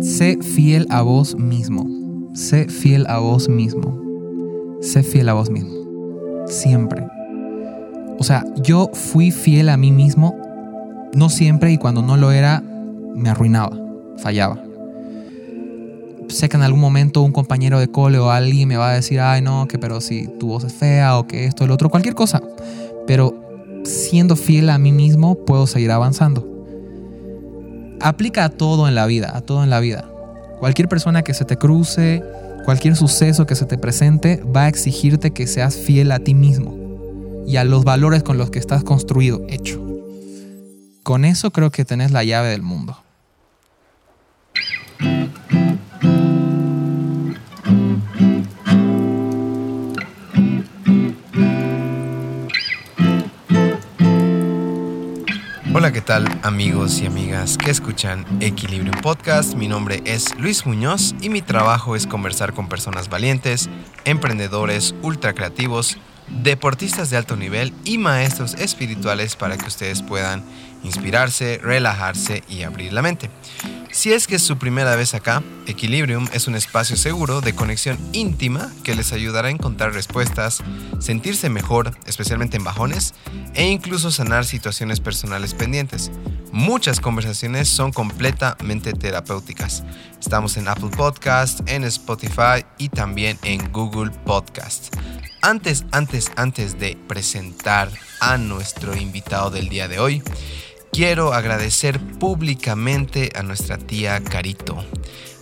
Sé fiel a vos mismo. Sé fiel a vos mismo. Sé fiel a vos mismo. Siempre. O sea, yo fui fiel a mí mismo, no siempre y cuando no lo era, me arruinaba, fallaba. Sé que en algún momento un compañero de cole o alguien me va a decir, ay no, que pero si tu voz es fea o que esto, el otro, cualquier cosa. Pero siendo fiel a mí mismo, puedo seguir avanzando. Aplica a todo en la vida, a todo en la vida. Cualquier persona que se te cruce, cualquier suceso que se te presente, va a exigirte que seas fiel a ti mismo y a los valores con los que estás construido, hecho. Con eso creo que tenés la llave del mundo. Hola, ¿qué tal amigos y amigas que escuchan Equilibrium Podcast? Mi nombre es Luis Muñoz y mi trabajo es conversar con personas valientes, emprendedores, ultra creativos, deportistas de alto nivel y maestros espirituales para que ustedes puedan inspirarse, relajarse y abrir la mente. Si es que es su primera vez acá, Equilibrium es un espacio seguro de conexión íntima que les ayudará a encontrar respuestas, sentirse mejor, especialmente en bajones, e incluso sanar situaciones personales pendientes. Muchas conversaciones son completamente terapéuticas. Estamos en Apple Podcast, en Spotify y también en Google Podcast. Antes, antes, antes de presentar a nuestro invitado del día de hoy, quiero agradecer públicamente a nuestra tía Carito.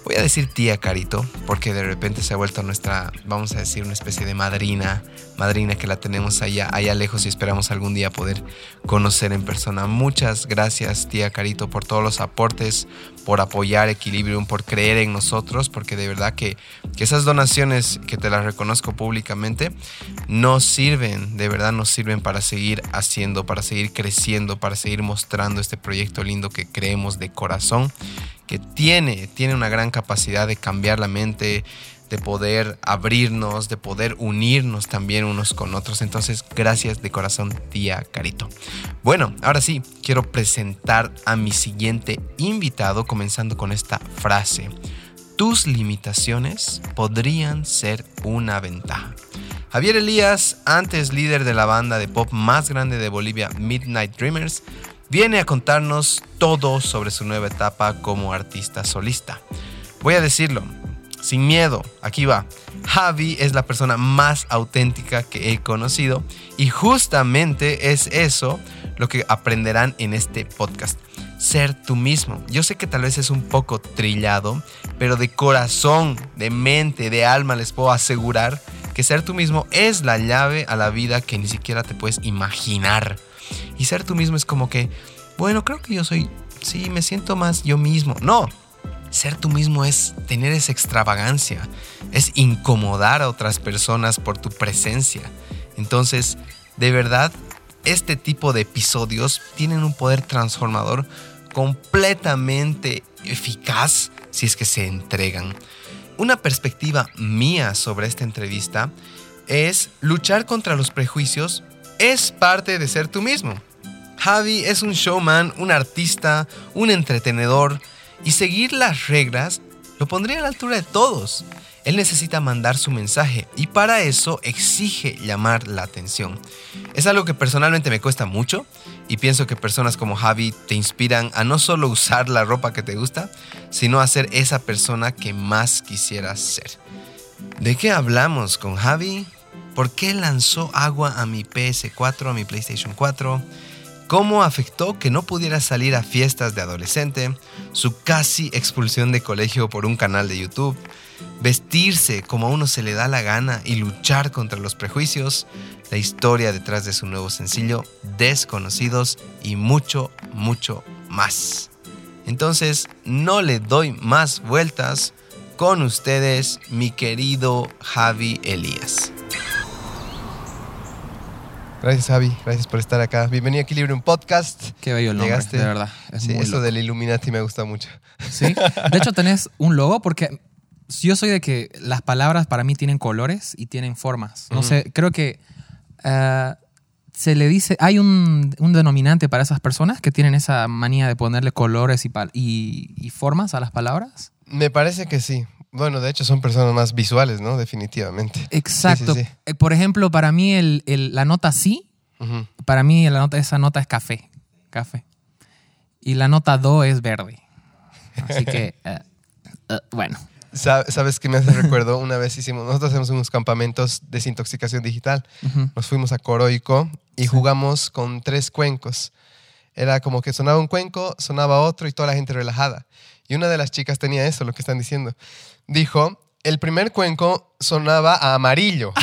Voy a decir tía Carito porque de repente se ha vuelto nuestra, vamos a decir, una especie de madrina, madrina que la tenemos allá, allá lejos y esperamos algún día poder conocer en persona. Muchas gracias tía Carito por todos los aportes, por apoyar Equilibrium, por creer en nosotros, porque de verdad que, que esas donaciones que te las reconozco públicamente nos sirven, de verdad nos sirven para seguir haciendo, para seguir creciendo, para seguir mostrando este proyecto lindo que creemos de corazón que tiene, tiene una gran capacidad de cambiar la mente, de poder abrirnos, de poder unirnos también unos con otros. Entonces, gracias de corazón, tía Carito. Bueno, ahora sí, quiero presentar a mi siguiente invitado, comenzando con esta frase. Tus limitaciones podrían ser una ventaja. Javier Elías, antes líder de la banda de pop más grande de Bolivia, Midnight Dreamers, viene a contarnos todo sobre su nueva etapa como artista solista. Voy a decirlo, sin miedo, aquí va. Javi es la persona más auténtica que he conocido y justamente es eso lo que aprenderán en este podcast. Ser tú mismo. Yo sé que tal vez es un poco trillado, pero de corazón, de mente, de alma les puedo asegurar que ser tú mismo es la llave a la vida que ni siquiera te puedes imaginar. Y ser tú mismo es como que, bueno, creo que yo soy, sí, me siento más yo mismo. No, ser tú mismo es tener esa extravagancia, es incomodar a otras personas por tu presencia. Entonces, de verdad, este tipo de episodios tienen un poder transformador completamente eficaz si es que se entregan. Una perspectiva mía sobre esta entrevista es luchar contra los prejuicios es parte de ser tú mismo. Javi es un showman, un artista, un entretenedor y seguir las reglas lo pondría a la altura de todos. Él necesita mandar su mensaje y para eso exige llamar la atención. Es algo que personalmente me cuesta mucho y pienso que personas como Javi te inspiran a no solo usar la ropa que te gusta, sino a ser esa persona que más quisieras ser. ¿De qué hablamos con Javi? ¿Por qué lanzó agua a mi PS4, a mi PlayStation 4? ¿Cómo afectó que no pudiera salir a fiestas de adolescente? Su casi expulsión de colegio por un canal de YouTube. Vestirse como a uno se le da la gana y luchar contra los prejuicios. La historia detrás de su nuevo sencillo, Desconocidos y mucho, mucho más. Entonces, no le doy más vueltas. Con ustedes, mi querido Javi Elías. Gracias, Javi. Gracias por estar acá. Bienvenido a Equilibrium Podcast. Qué bello el nombre, Llegaste. de verdad. Es Sí, muy eso loco. del Illuminati me gusta mucho. Sí. De hecho, tenés un logo porque yo soy de que las palabras para mí tienen colores y tienen formas. No sé, creo que eh, se le dice, hay un, un denominante para esas personas que tienen esa manía de ponerle colores y, pal- y, y formas a las palabras. Me parece que sí. Bueno, de hecho son personas más visuales, ¿no? Definitivamente. Exacto. Sí, sí, sí. Eh, Por ejemplo, para mí el- el- la nota sí, para mí la nota, esa nota es café. Café. Y la nota do es verde. Así que, eh, bueno. Sa- ¿Sabes qué me hace recuerdo? Una vez hicimos, nosotros hacemos unos campamentos de desintoxicación digital. Nos fuimos a Coroico y jugamos con tres cuencos. Era como que sonaba un cuenco, sonaba otro y toda la gente relajada. Y una de las chicas tenía eso, lo que están diciendo. Dijo, el primer cuenco sonaba a amarillo.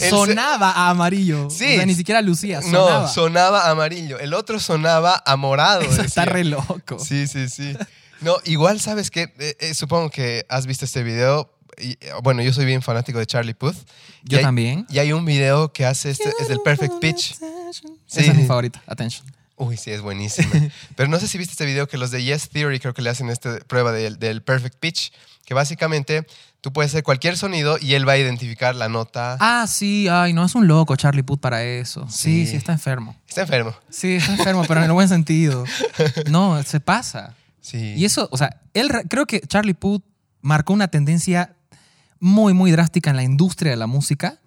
El Sonaba a amarillo. Sí. O sea, ni siquiera lucía, sonaba. No, sonaba a amarillo. El otro sonaba a morado. Eso está re loco. Sí, sí, sí. No, igual sabes que supongo que has visto este video. y, eh, bueno, yo soy bien fanático de Charlie Puth. Y Yo hay- también. Y hay un video que hace este, es del Perfect Pitch. Sí. Esa es mi favorita. Attention. Uy, sí, es buenísima. Pero no sé si viste este video que los de Yes Theory creo que le hacen esta prueba del, del Perfect Pitch, que básicamente tú puedes hacer cualquier sonido y él va a identificar la nota. Ah, sí. Ay, no, es un loco Charlie Puth para eso. Sí, Sí. sí, está enfermo. Está enfermo. Sí, está enfermo, pero en el buen sentido. No, se pasa. Sí. Y eso, o sea, él re- creo que Charlie Puth marcó una tendencia muy, muy drástica en la industria de la música,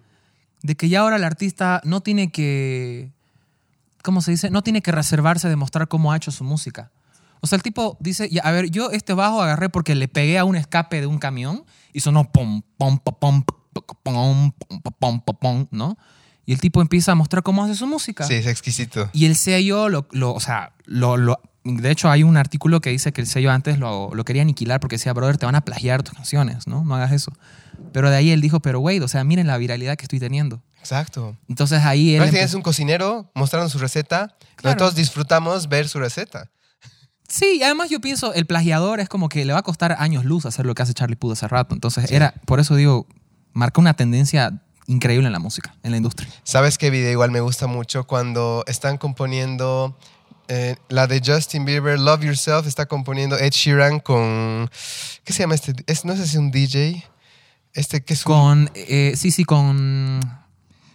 de que ya ahora el artista no tiene que, ¿cómo se dice? No tiene que reservarse de mostrar cómo ha hecho su música. O sea, el tipo dice, a ver, yo este bajo agarré porque le pegué a un escape de un camión y sonó pom, pom, pom, pom, pom, pom, ¿no? Y el tipo empieza a mostrar cómo hace su música. Sí, es exquisito. Y el sello, lo, lo o sea, lo, lo, de hecho hay un artículo que dice que el sello antes lo, lo quería aniquilar porque decía, brother, te van a plagiar tus canciones, ¿no? No hagas eso. Pero de ahí él dijo, pero wait, o sea, miren la viralidad que estoy teniendo. Exacto. Entonces ahí él... Prácticamente es empezó- un cocinero mostrando su receta. Claro. Nosotros disfrutamos ver su receta. Sí, y además yo pienso, el plagiador es como que le va a costar años luz hacer lo que hace Charlie Puth hace rato. Entonces Sí. era, por eso digo, marcó una tendencia increíble en la música, en la industria. ¿Sabes qué video igual me gusta mucho? Cuando están componiendo eh, la de Justin Bieber, Love Yourself, está componiendo Ed Sheeran con... ¿Qué se llama este? Es, no sé si es un DJ. Este que es un... Con, eh, sí, sí, con...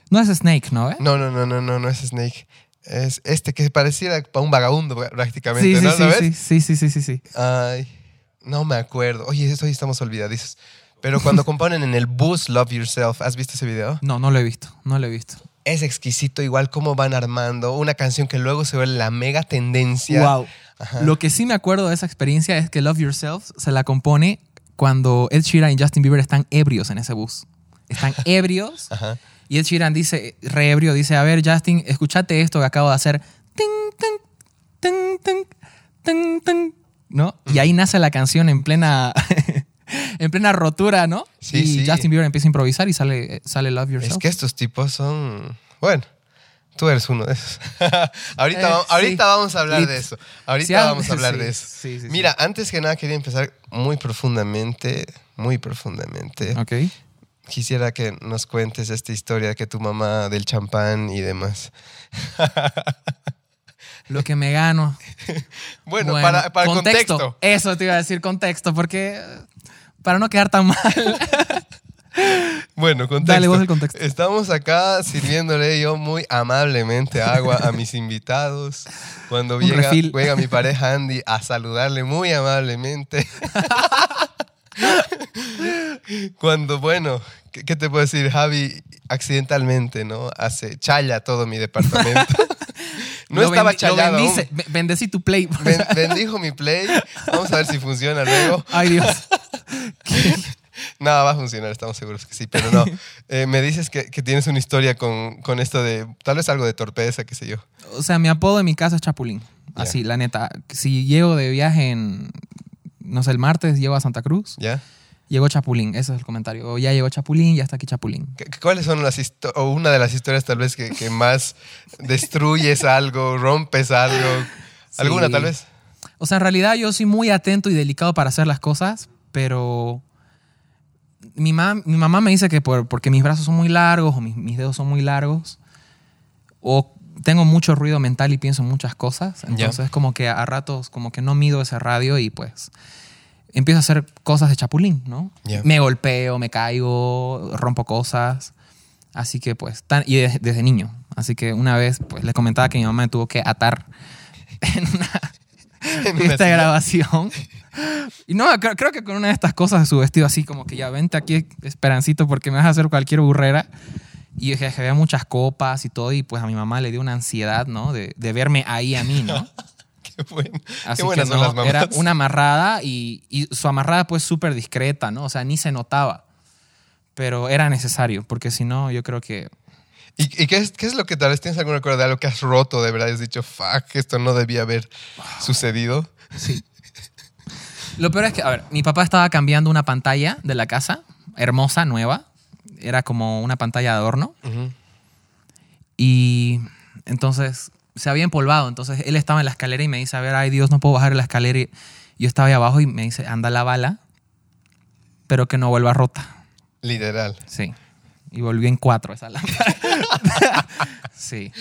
No es Snake, ¿no? ¿Eh? No, no, no, no, no, no es Snake. Es este que pareciera para un vagabundo prácticamente, sí, sí, ¿no? sí, ¿Lo ves? sí, sí, sí, sí, sí, sí. Ay, no me acuerdo. Oye, eso hoy estamos olvidadizos. Pero cuando componen en el bus Love Yourself, ¿has visto ese video? No, no lo he visto, no lo he visto. Es exquisito, igual cómo van armando una canción que luego se vuelve la mega tendencia. Wow. Ajá. Lo que sí me acuerdo de esa experiencia es que Love Yourself se la compone cuando Ed Sheeran y Justin Bieber están ebrios en ese bus. Están ebrios Ajá. Y Ed Sheeran dice, re ebrio, dice, a ver Justin, escúchate esto que acabo de hacer. Ting, ting, ting, ting, ting, ting, ¿No? Y ahí nace la canción en plena, en plena rotura, ¿no? Sí, y sí. Justin Bieber empieza a improvisar y sale, sale Love Yourself. Es que estos tipos son. Bueno, tú eres uno de esos. ahorita, Eh, va- ahorita vamos a hablar de eso. Ahorita Sí, ah, vamos a hablar sí, de eso. Mira, antes que nada quería empezar muy profundamente, muy profundamente. Ok. Quisiera que nos cuentes esta historia que tu mamá del champán y demás. Lo que me gano. Bueno, para, para contexto. Eso te iba a decir contexto, porque eh, para no quedar tan mal. Bueno, contexto. Dale vos el contexto. Estamos acá sirviéndole yo muy amablemente agua a mis invitados. Cuando llega, llega mi pareja Andy a saludarle muy amablemente. Cuando, bueno, ¿qué, qué te puedo decir? Javi accidentalmente, ¿no? Hace challa todo mi departamento. No Lo estaba challado aún. bendice. Be- Bendecí tu play. Ben- bendijo mi play. Vamos a ver si funciona luego. Ay, Dios. Nada, va a funcionar, estamos seguros que sí, pero no. Eh, me dices que, que tienes una historia con, con esto de, tal vez algo de torpeza, qué sé yo. O sea, mi apodo en mi casa es Chapulín. Así, la neta. Si llego de viaje en, no sé, el martes llego a Santa Cruz, ¿Ya? llegó Chapulín. Ese es el comentario. O ya llegó Chapulín, ya está aquí Chapulín. ¿Qué- ¿Cuáles son las histo- o una de las historias tal vez que, que más destruyes algo, rompes algo? ¿Alguna Sí. tal vez? O sea, en realidad yo soy muy atento y delicado para hacer las cosas, pero mi, mam- mi mamá me dice que por, porque mis brazos son muy largos o mis, mis dedos son muy largos, o tengo mucho ruido mental y pienso en muchas cosas, entonces como que a ratos como que no mido ese radio y pues empiezo a hacer cosas de chapulín, ¿no? Ya. Me golpeo, me caigo, rompo cosas, así que pues, tan- y de- desde niño, Así que una vez, pues les comentaba que mi mamá me tuvo que atar en una En silla. grabación. Y no, creo, creo que con una de estas cosas de su vestido así como que ya vente aquí, Esperancito, porque me vas a hacer cualquier burrera. Y dije que había muchas copas y todo, y pues a mi mamá le dio una ansiedad, ¿no? De, de verme ahí a mí, ¿no? Qué, buen- qué Así que buenas son no, las mamás. era una amarrada y, y su amarrada pues súper discreta, ¿no? O sea, ni se notaba. Pero era necesario, porque si no, yo creo que... ¿Y, y qué, es, qué es lo que tal vez tienes algún recuerdo de algo que has roto de verdad? Has dicho, fuck, esto no debía haber sucedido. Lo peor es que, a ver, mi papá estaba cambiando una pantalla de la casa, hermosa, nueva. Era como una pantalla de adorno. Y entonces se había empolvado. Entonces él estaba en la escalera y me dice, a ver, ay Dios, no puedo bajar la escalera. Y yo estaba ahí abajo y me dice, anda la bala, pero que no vuelva rota. Literal. Sí. Y volví en cuatro esa lámpara. sí.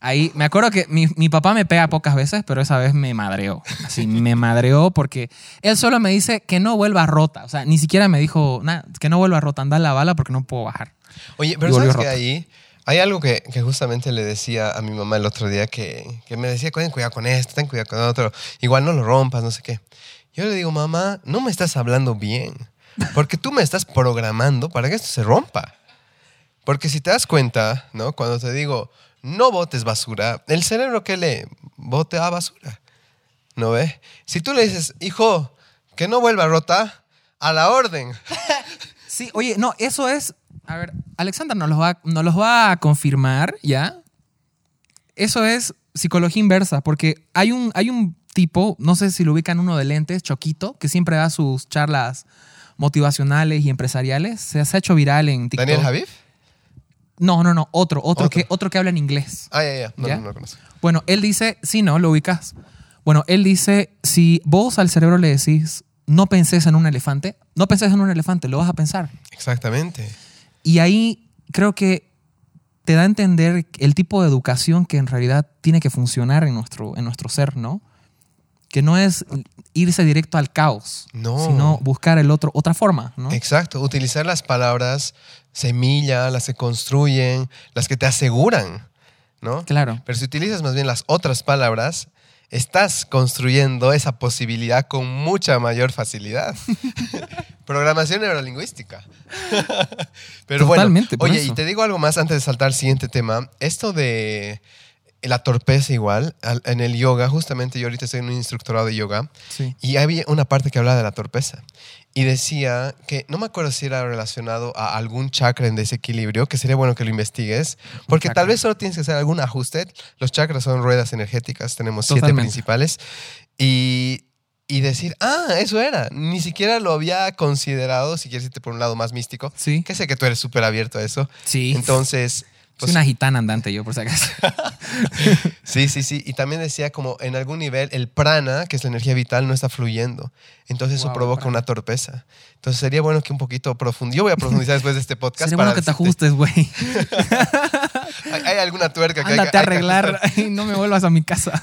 Ahí, me acuerdo que mi, mi papá me pega pocas veces, pero esa vez me madreó. Así, me madreó porque él solo me dice que no vuelva rota. O sea, ni siquiera me dijo, nada, que no vuelva rota, anda la bala porque no puedo bajar. Oye, pero ¿sabes que ahí hay algo que, que justamente le decía a mi mamá el otro día que, que me decía, ten cuidado con esto, ten cuidado con otro, igual no lo rompas, no sé qué. Yo le digo, mamá, no me estás hablando bien, porque tú me estás programando para que esto se rompa. Porque si te das cuenta, ¿no? Cuando te digo, no botes basura, el cerebro que lee, bote a basura. ¿No ve? Si tú le dices, hijo, que no vuelva rota, a la orden. Sí, oye, no, eso es. A ver, Alexander nos los va, nos los va a confirmar, ¿ya? Eso es psicología inversa, porque hay un, hay un tipo, no sé si lo ubican uno de lentes, Choquito, que siempre da sus charlas motivacionales y empresariales. Se, ha hecho viral en TikTok. ¿Daniel Javid? No, no, no, otro, otro, Otro. Que, otro que habla en inglés. Ah, ya, ya. No, ¿Ya? no, no lo conozco. Bueno, él dice, sí, no, lo ubicas. Bueno, él dice, si vos al cerebro le decís, no penses en un elefante, no penses en un elefante, lo vas a pensar. Exactamente. Y ahí creo que te da a entender el tipo de educación que en realidad tiene que funcionar en nuestro, en nuestro ser, ¿no? Que no es irse directo al caos, No. sino buscar el otro, otra forma, ¿no? Exacto. Utilizar las palabras semilla, las que construyen, las que te aseguran, ¿no? Claro. Pero si utilizas más bien las otras palabras, estás construyendo esa posibilidad con mucha mayor facilidad. Programación neurolingüística. Pero Totalmente, bueno, oye, eso. y te digo algo más antes de saltar al siguiente tema. Esto de la torpeza igual, al- en el yoga, justamente yo ahorita estoy en un instructorado de yoga, Sí. y había una parte que hablaba de la torpeza. Y decía que, no me acuerdo si era relacionado a algún chakra en desequilibrio, que sería bueno que lo investigues, porque chakra. tal vez solo tienes que hacer algún ajuste. Los chakras son ruedas energéticas, tenemos siete principales. Y, y decir, ah, eso era. Ni siquiera lo había considerado, si quieres irte por un lado más místico, Sí. que sé que tú eres súper abierto a eso. Sí. Entonces, Soy una gitana andante yo, por si acaso. Sí, sí, sí. Y también decía como en algún nivel el prana, que es la energía vital, no está fluyendo. Entonces eso provoca prana. una torpeza. Entonces sería bueno que un poquito profundo. Yo voy a profundizar después de este podcast. Sería para bueno que te ajustes, güey. ¿Hay, hay alguna tuerca que hay que- hay arreglar y no me vuelvas a mi casa.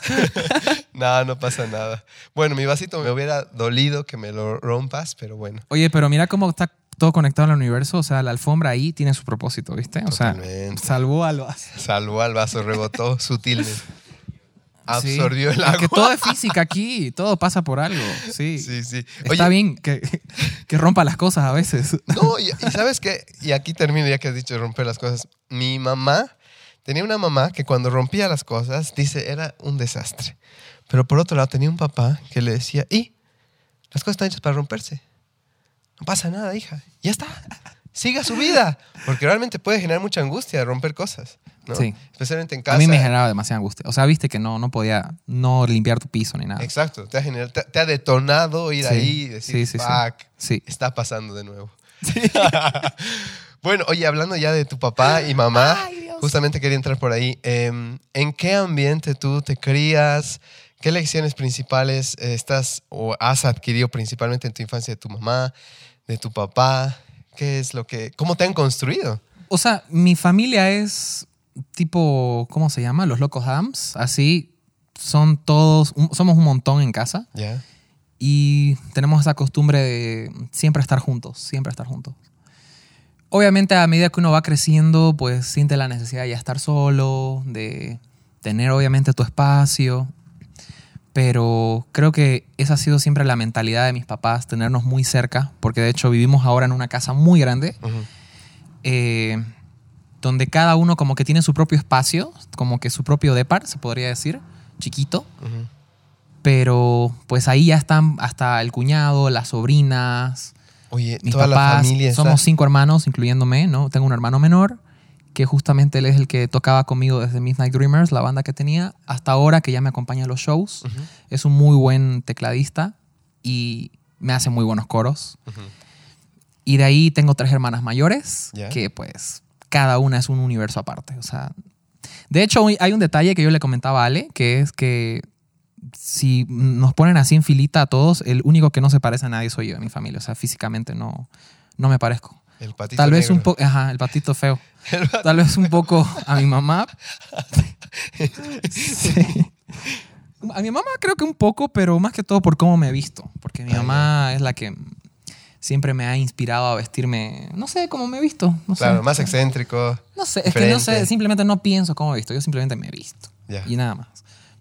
No, no pasa nada. Bueno, mi vasito me hubiera dolido que me lo rompas, pero bueno. Oye, pero mira cómo está todo conectado al universo. O sea, la alfombra ahí tiene su propósito, ¿viste? O sea, salvó al vaso. Salvó al vaso, rebotó sutilmente. Absorbió Sí. el Es agua. que todo es física aquí, todo pasa por algo. Sí. Sí, sí. Está bien que, que rompa las cosas a veces. No, y, y sabes qué, y aquí termino ya que has dicho romper las cosas. Mi mamá tenía una mamá que cuando rompía las cosas, dice, era un desastre. Pero por otro lado tenía un papá que le decía, y las cosas están hechas para romperse. No pasa nada, hija. Ya está. Siga su vida. Porque realmente puede generar mucha angustia romper cosas. ¿no? Sí. Especialmente en casa. A mí me generaba demasiada angustia. O sea, viste que no, no podía no limpiar tu piso ni nada. Exacto. Te ha, generado- te, te ha detonado ir Sí. ahí y decir, Sí, sí, sí. fuck, Sí. está pasando de nuevo. bueno, oye, hablando ya de tu papá y mamá, justamente quería entrar por ahí. Em, ¿En qué ambiente tú te crías? ¿Qué lecciones principales eh, estás o has adquirido principalmente en tu infancia de tu mamá, de tu papá? ¿Qué es lo que, cómo te han construido? O sea, mi familia es tipo, ¿cómo se llama? Los locos Adams. Así, son todos, un- somos un montón en casa. ¿Ya? Y tenemos esa costumbre de siempre estar juntos, siempre estar juntos. Obviamente a medida que uno va creciendo, pues siente la necesidad de ya estar solo, de tener obviamente tu espacio. Pero creo que esa ha sido siempre la mentalidad de mis papás, tenernos muy cerca, porque de hecho vivimos ahora en una casa muy grande, eh, donde cada uno como que tiene su propio espacio, como que su propio depar, se podría decir, chiquito. Pero pues ahí ya están hasta el cuñado, las sobrinas, Oye, mis toda la papás. familia está... Somos cinco hermanos, incluyéndome, ¿no? Tengo un hermano menor, que justamente él es el que tocaba conmigo desde Midnight Dreamers, la banda que tenía, hasta ahora que ya me acompaña a los shows. Es un muy buen tecladista y me hace muy buenos coros. Y de ahí tengo tres hermanas mayores, que pues cada una es un universo aparte. O sea, de hecho hay un detalle que yo le comentaba a Ale, que es que si nos ponen así en filita a todos, el único que no se parece a nadie soy yo en mi familia. O sea, físicamente no, no me parezco. El patito Tal vez un poco, ajá, el patito feo. Tal vez un poco a mi mamá. Sí. A mi mamá creo que un poco, pero más que todo por cómo me he visto. Porque mi Ah, mamá es la que siempre me ha inspirado a vestirme, no sé cómo me he visto. No Claro, sé. más excéntrico. No sé, es que no sé, diferente. simplemente no pienso cómo he visto, yo simplemente me he visto. Ya. Y nada más.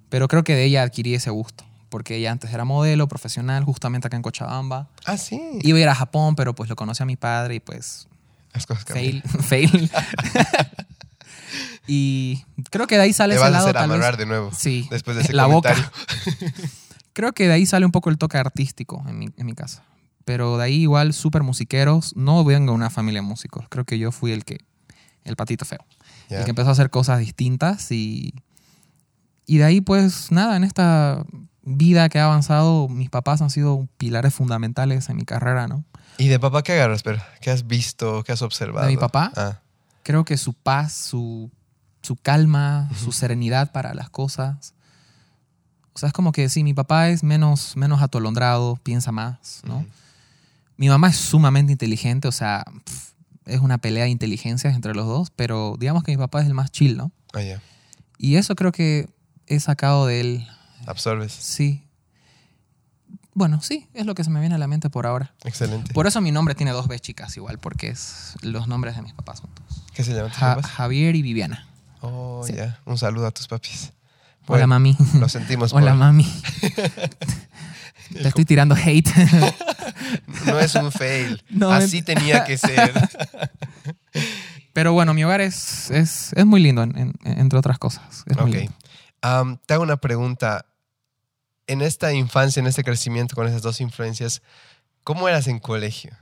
Pero creo que de ella adquirí ese gusto. Porque ella antes era modelo profesional, justamente acá en Cochabamba. Ah, sí. Iba a ir a Japón, pero pues lo conocí a mi padre y pues Las cosas cambian. fail, fail. y creo que de ahí sale Te ese vas a lado hacer tal vez- de nuevo. Sí, Después de ese la boca. comentario. Creo que de ahí sale un poco el toque artístico en mi, en mi casa. Pero de ahí igual súper musiqueros. No vengo de una familia de músicos. Creo que yo fui el que, el patito feo. El que empezó a hacer cosas distintas y, y de ahí pues nada, en esta vida que ha avanzado, mis papás han sido pilares fundamentales en mi carrera, ¿no? ¿Y de papá qué agarras? Pero, ¿qué has visto? ¿Qué has observado? ¿De mi papá? Ah, Creo que su paz, su, su calma, su serenidad para las cosas. O sea, es como que sí, mi papá es menos, menos atolondrado, piensa más, ¿no? Mi mamá es sumamente inteligente, o sea, es una pelea de inteligencias entre los dos, pero digamos que mi papá es el más chill, ¿no? ah. Y eso creo que he sacado de él, Absorbes. sí. Bueno, sí, es lo que se me viene a la mente por ahora. Excelente. Por eso mi nombre tiene dos B chicas igual, porque es los nombres de mis papás juntos. ¿Qué se llaman tus Ja- papás? Javier y Viviana. Oh, sí. ya. Un saludo a tus papis. Hola, mami. Lo sentimos Hola, por- mami. Te estoy tirando hate. No es un fail. No, Así tenía que ser. Pero bueno, mi hogar es, es, es muy lindo, en- en- entre otras cosas. Es muy ok. lindo. Am, te hago una pregunta. En esta infancia, en este crecimiento con esas dos influencias, ¿cómo eras en colegio?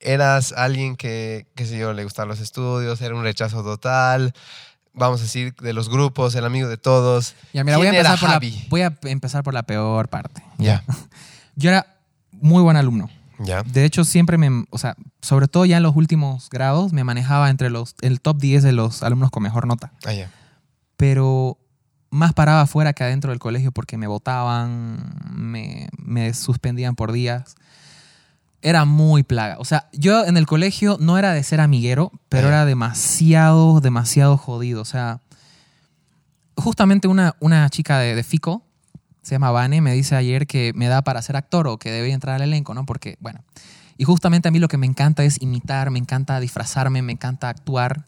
¿Eras alguien que, qué sé yo, le gustaban los estudios? ¿Era un rechazo total? Vamos a decir, de los grupos, el amigo de todos. Ya, mira, voy a, ¿Quién era empezar por la, Javi? voy a empezar por la peor parte. Ya. Yo era muy buen alumno. Ya. De hecho, siempre me, o sea, sobre todo ya en los últimos grados, me manejaba entre los, el top 10 de los alumnos con mejor nota. Ah, ya. Pero más paraba afuera que adentro del colegio porque me votaban, me, me suspendían por días. Era muy plaga. O sea, yo en el colegio no era de ser amiguero, pero era demasiado, demasiado jodido. O sea, justamente una, una chica de, de FICO, se llama Vane, me dice ayer que me da para ser actor o que debe entrar al elenco, ¿no? Porque, bueno, y justamente a mí lo que me encanta es imitar, me encanta disfrazarme, me encanta actuar.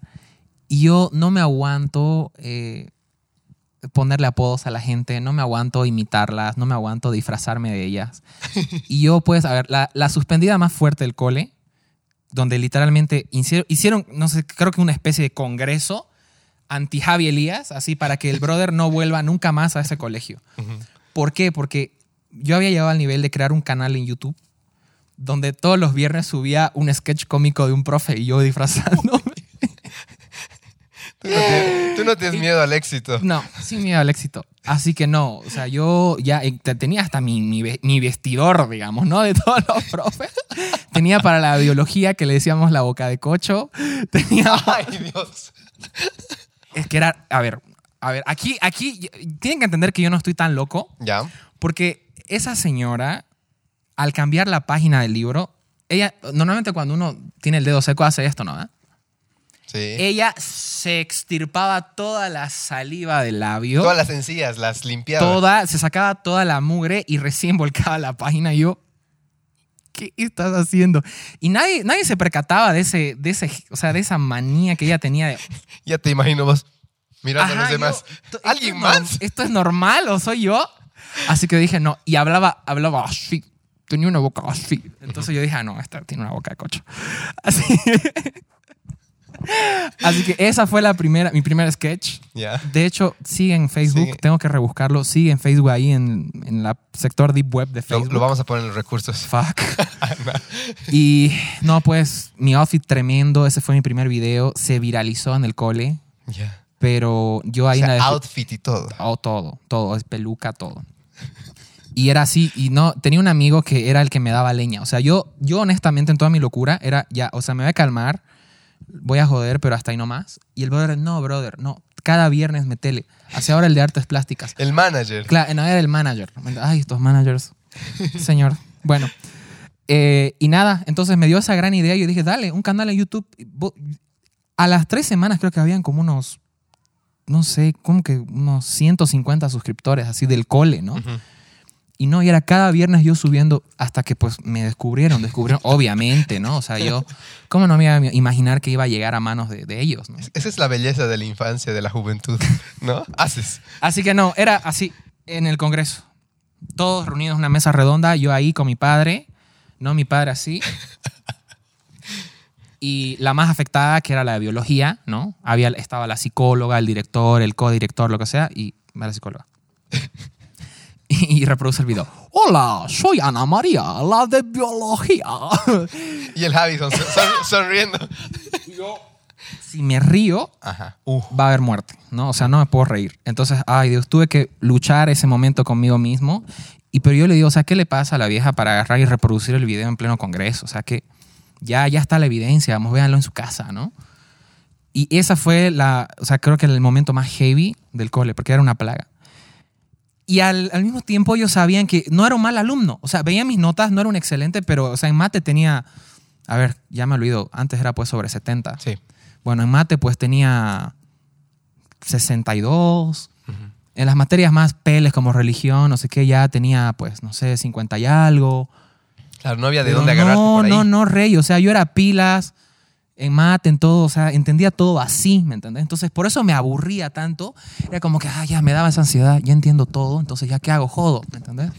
Y yo no me aguanto eh, ponerle apodos a la gente, no me aguanto imitarlas, no me aguanto disfrazarme de ellas. y yo, pues, a ver, la, la suspendida más fuerte del cole, donde literalmente hicieron, hicieron, no sé, creo que una especie de congreso anti Javi Elías, así para que el brother no vuelva nunca más a ese colegio. ¿Por qué? Porque yo había llegado al nivel de crear un canal en YouTube donde todos los viernes subía un sketch cómico de un profe y yo disfrazándome. Tú no, tienes, tú no tienes miedo al éxito. No, sin miedo al éxito. Así que no, o sea, yo ya eh, te- tenía hasta mi, mi, ve- mi vestidor, digamos, ¿no? De todos los profes. Tenía para la biología que le decíamos la boca de cocho. Tenía... Ay, Dios. Es que era, a ver, a ver, aquí, aquí tienen que entender que yo no estoy tan loco Ya. porque esa señora, al cambiar la página del libro, ella, normalmente cuando uno tiene el dedo seco hace esto, ¿no? ¿Eh? Sí. Ella se extirpaba toda la saliva del labio. Todas las encías las limpiaba. toda, se sacaba toda la mugre y recién volcaba la página. Y yo, ¿qué estás haciendo? Y nadie, nadie se percataba de ese, de ese, o sea, de esa manía que ella tenía de. Ya te imagino vos mirando a los demás. yo, ¿esto- ¿Alguien esto es norm- más? ¿Esto es normal o soy yo? Así que dije, no. Y hablaba, hablaba así. Tenía una boca así. Entonces yo dije, ah, no, esta tiene una boca de cocho. Así. Así que esa fue la primera, mi primer sketch. De hecho, sigue en Facebook. Sigue. Tengo que rebuscarlo. Sigue en Facebook ahí en, en la sector deep web de Facebook. lo vamos a poner en los recursos. Fuck. y no, pues mi outfit tremendo. Ese fue mi primer video. Se viralizó en el cole. Ya. Pero yo O ahí sea, en la outfit y todo. Oh, todo, todo, es peluca, todo. Y era así, y no, tenía un amigo que era el que me daba leña. O sea, yo, yo honestamente en toda mi locura era, ya, o sea, me voy a calmar, voy a joder, pero hasta ahí nomás. Y el brother, no, brother, no, cada viernes metele. Hacia ahora el de artes plásticas. El manager. Claro, no, era el manager. Ay, estos managers. Señor. Bueno. eh, y nada, entonces me dio esa gran idea y yo dije, dale, un canal en YouTube. A las tres semanas creo que habían como unos, no sé, como que unos 150 suscriptores así del cole, ¿no? Y no, y era cada viernes yo subiendo hasta que pues me descubrieron, descubrieron, obviamente, ¿no? O sea, yo, ¿cómo no me iba a imaginar que iba a llegar a manos de, de ellos, ¿no? Esa es la belleza de la infancia, de la juventud, ¿no? Haces. Así que no, era así, en el Congreso. Todos reunidos en una mesa redonda, yo ahí con mi padre, no mi padre así. Y la más afectada, que era la de biología, ¿no? Había, estaba la psicóloga, el director, el codirector, lo que sea, y la psicóloga. y, reproduce el video. Hola, soy Ana María, la de biología. Y el Javi son- son- sonriendo. si me río, Ajá. Uh. va a haber muerte, ¿no? O sea, no me puedo reír. Entonces, ay Dios, tuve que luchar ese momento conmigo mismo. Y pero yo le digo, o sea, ¿qué le pasa a la vieja para agarrar y reproducir el video en pleno congreso? O sea, que ya, ya está la evidencia, vamos, véanlo en su casa, ¿no? Y esa fue la, o sea, creo que el momento más heavy del cole, porque era una plaga. Y al, al mismo tiempo ellos sabían que no era un mal alumno. O sea, veían mis notas, no era un excelente, pero, o sea, en mate tenía, a ver, ya me olvido, antes era pues sobre 70. Sí. Bueno, en mate pues tenía 62. Ujú. En las materias más peles como religión, no sé qué, ya tenía pues, no sé, 50 y algo. Claro, no había de Pero dónde agarrarte no, por ahí. no, no, rey. O sea, yo era pilas en mate, en todo. O sea, entendía todo así, ¿me entendés? Entonces, por eso me aburría tanto. Era como que, ah, ya me daba esa ansiedad, ya entiendo todo. Entonces, ¿ya qué hago? Jodo, ¿me entendés?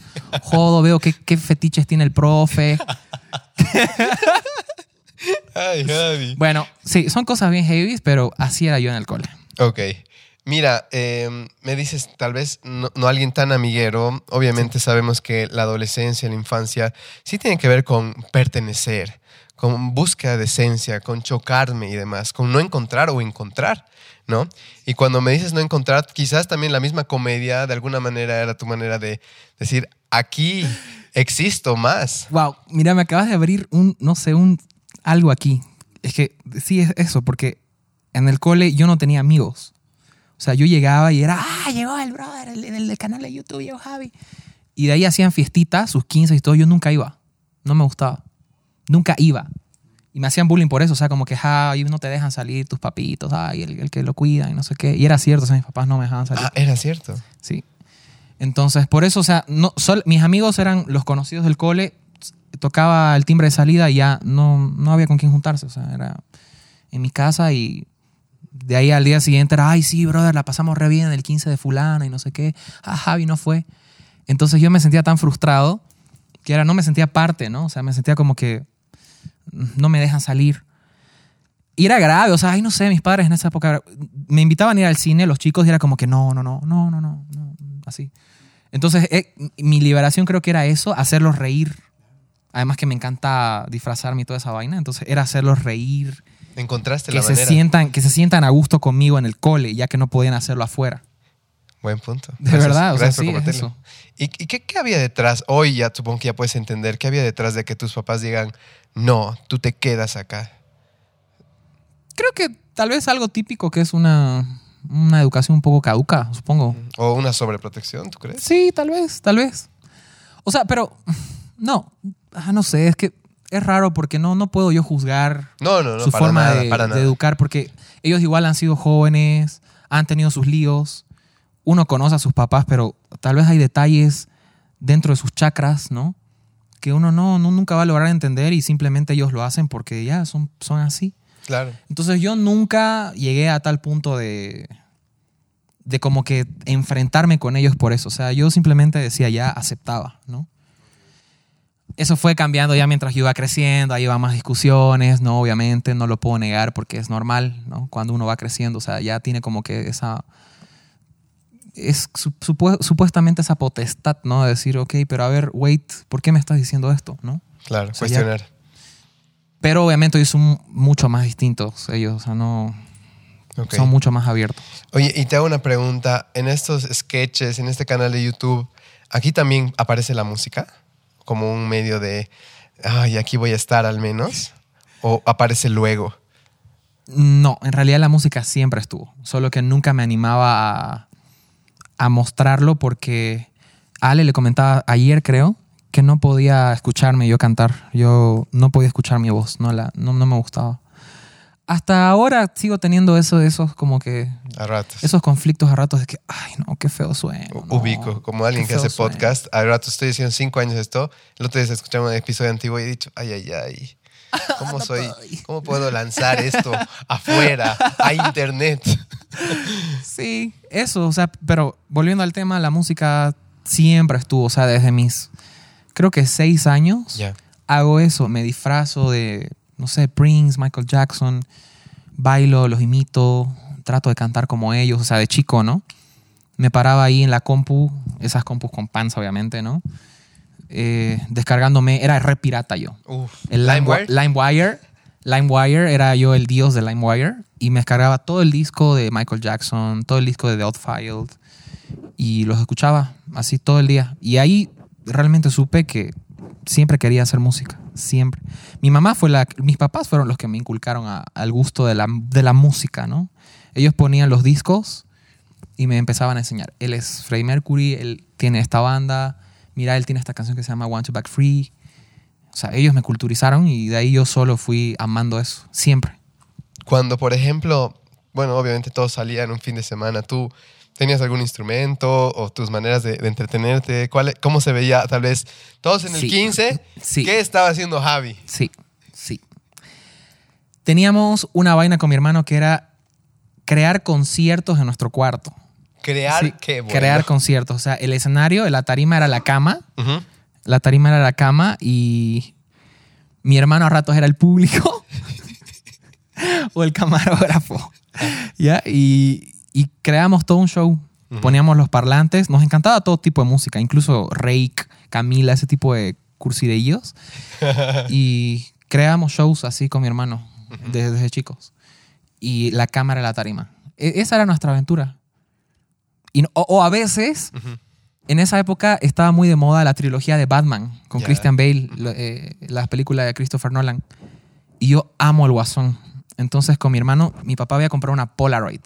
Jodo, veo qué, qué fetiches tiene el profe. Ay, Javi. Bueno, sí, son cosas bien heavy, pero así era yo en el cole. Ok. Mira, eh, me dices, tal vez no, no alguien tan amiguero. Obviamente sabemos que la adolescencia, la infancia, sí tiene que ver con pertenecer, con búsqueda de esencia, con chocarme y demás, con no encontrar o encontrar, ¿no? Y cuando me dices no encontrar, quizás también la misma comedia, de alguna manera, era tu manera de decir, aquí existo más. Wow, mira, me acabas de abrir un, no sé, un algo aquí. Es que sí es eso, porque en el cole yo no tenía amigos. O sea, yo llegaba y era, ah, llegó el brother, el, el canal de YouTube, llegó Javi. Y de ahí hacían fiestitas, sus 15 y todo. Yo nunca iba. No me gustaba. Nunca iba. Y me hacían bullying por eso. O sea, como que, ay, no te dejan salir tus papitos, ay, el, el que lo cuida y no sé qué. Y era cierto, o sea, mis papás no me dejaban salir. Ah, era cierto. Sí. Entonces, por eso, o sea, no, sol- mis amigos eran los conocidos del cole, tocaba el timbre de salida y ya no, no había con quién juntarse. O sea, era en mi casa y de ahí al día siguiente era, ay, sí, brother, la pasamos re bien el 15 de fulana y no sé qué. Ah, Javi no fue. Entonces yo me sentía tan frustrado que era, no me sentía parte, ¿no? O sea, me sentía como que no me dejan salir. Y era grave, o sea, ay, no sé, mis padres en esa época me invitaban a ir al cine, los chicos, y era como que no, no, no, no, no, no, no así. Entonces, eh, mi liberación creo que era eso, hacerlos reír. Además que me encanta disfrazarme y toda esa vaina, entonces era hacerlos reír, Encontraste que la se, manera. sientan, que se sientan a gusto conmigo en el cole, ya que no podían hacerlo afuera. Buen punto. De Gracias- verdad, o sea, gracias por sí, es compartirlo. eso. ¿Y, y qué, qué había detrás? Hoy ya supongo que ya puedes entender. ¿Qué había detrás de que tus papás digan, no, tú te quedas acá? Creo que tal vez algo típico que es una, una educación un poco caduca, supongo. ¿O una sobreprotección, tú crees? Sí, tal vez, tal vez. O sea, pero no, ah, no sé, es que es raro porque no, no puedo yo juzgar No, no, no, su forma nada, de, educar porque ellos igual han sido jóvenes, han tenido sus líos, uno conoce a sus papás, pero tal vez hay detalles dentro de sus chakras, ¿no? que uno no, no- nunca va a lograr entender y simplemente ellos lo hacen porque ya son, son así. Claro. Entonces yo nunca llegué a tal punto de, de como que enfrentarme con ellos por eso. O sea, yo simplemente decía ya, aceptaba, ¿no? Eso fue cambiando ya mientras yo iba creciendo, ahí iba más discusiones, ¿no? Obviamente, no lo puedo negar porque es normal, ¿no? Cuando uno va creciendo, o sea, ya tiene como que esa... Es su- supu- supuestamente esa potestad, ¿no? De decir, ok, pero a ver, wait, ¿por qué me estás diciendo esto, no? Claro, O sea, ya- cuestionar. Pero obviamente ellos son mucho más distintos, ellos, o sea, no... Son mucho más abiertos. Oye, y te hago una pregunta. En estos sketches, en este canal de YouTube, ¿aquí también aparece la música? Como un medio de, ay, aquí voy a estar al menos. ¿O aparece luego? No, en realidad la música siempre estuvo, solo que nunca me animaba a, a mostrarlo porque a Ale le comentaba ayer, creo, que no podía escucharme yo cantar. Yo no podía escuchar mi voz, no, la, no, no me gustaba. Hasta ahora sigo teniendo eso, esos como que A ratos. esos conflictos a ratos de que, ay, no, qué feo suena. No, Ubico, como alguien que hace suena". podcast. A ratos estoy diciendo cinco años esto. El otro día escuchaba un episodio antiguo y he dicho, ay, ay, ay. ¿Cómo soy? ¿Cómo puedo lanzar esto afuera, a internet? Sí, eso, o sea, pero volviendo al tema, la música siempre estuvo, o sea, desde mis, creo que seis años, hago eso, me disfrazo de, no sé, Prince, Michael Jackson, bailo, los imito, trato de cantar como ellos, o sea, de chico, ¿no? Me paraba ahí en la compu, esas compus con panza, obviamente, ¿no? Eh, descargándome, era re pirata yo. Uf. El LimeWire. LimeWire. LimeWire. LimeWire era yo el dios de LimeWire y me descargaba todo el disco de Michael Jackson, todo el disco de The Outfield y los escuchaba así todo el día. Y ahí realmente supe que siempre quería hacer música, siempre. Mi mamá fue la, mis papás fueron los que me inculcaron al gusto de la, de la música, ¿no? Ellos ponían los discos y me empezaban a enseñar. Él es Freddie Mercury, él tiene esta banda, mira, él tiene esta canción que se llama Want to Back Free. O sea, ellos me culturizaron y de ahí yo solo fui amando eso, siempre. Cuando, por ejemplo, bueno, obviamente todo salía en un fin de semana, ¿tú tenías algún instrumento o tus maneras de, de entretenerte? ¿Cuál, ¿Cómo se veía tal vez todos en el Sí. 15? Sí. ¿Qué estaba haciendo Javi? Sí, sí. Teníamos una vaina con mi hermano que era crear conciertos en nuestro cuarto. Crear, Sí, qué bueno. Crear conciertos. O sea, el escenario, la tarima era la cama. La tarima era la cama y mi hermano a ratos era el público o el camarógrafo. ¿Ya? Y, y creamos todo un show. Poníamos los parlantes. Nos encantaba todo tipo de música, incluso Rake, Camila, ese tipo de cursideillos. y creamos shows así con mi hermano desde, desde chicos. Y la cámara y la tarima. E- esa era nuestra aventura. Y, no- o, o a veces, en esa época estaba muy de moda la trilogía de Batman con. Christian Bale, lo- eh, las películas de Christopher Nolan. Y yo amo el guasón. Entonces con mi hermano, mi papá había comprado una Polaroid,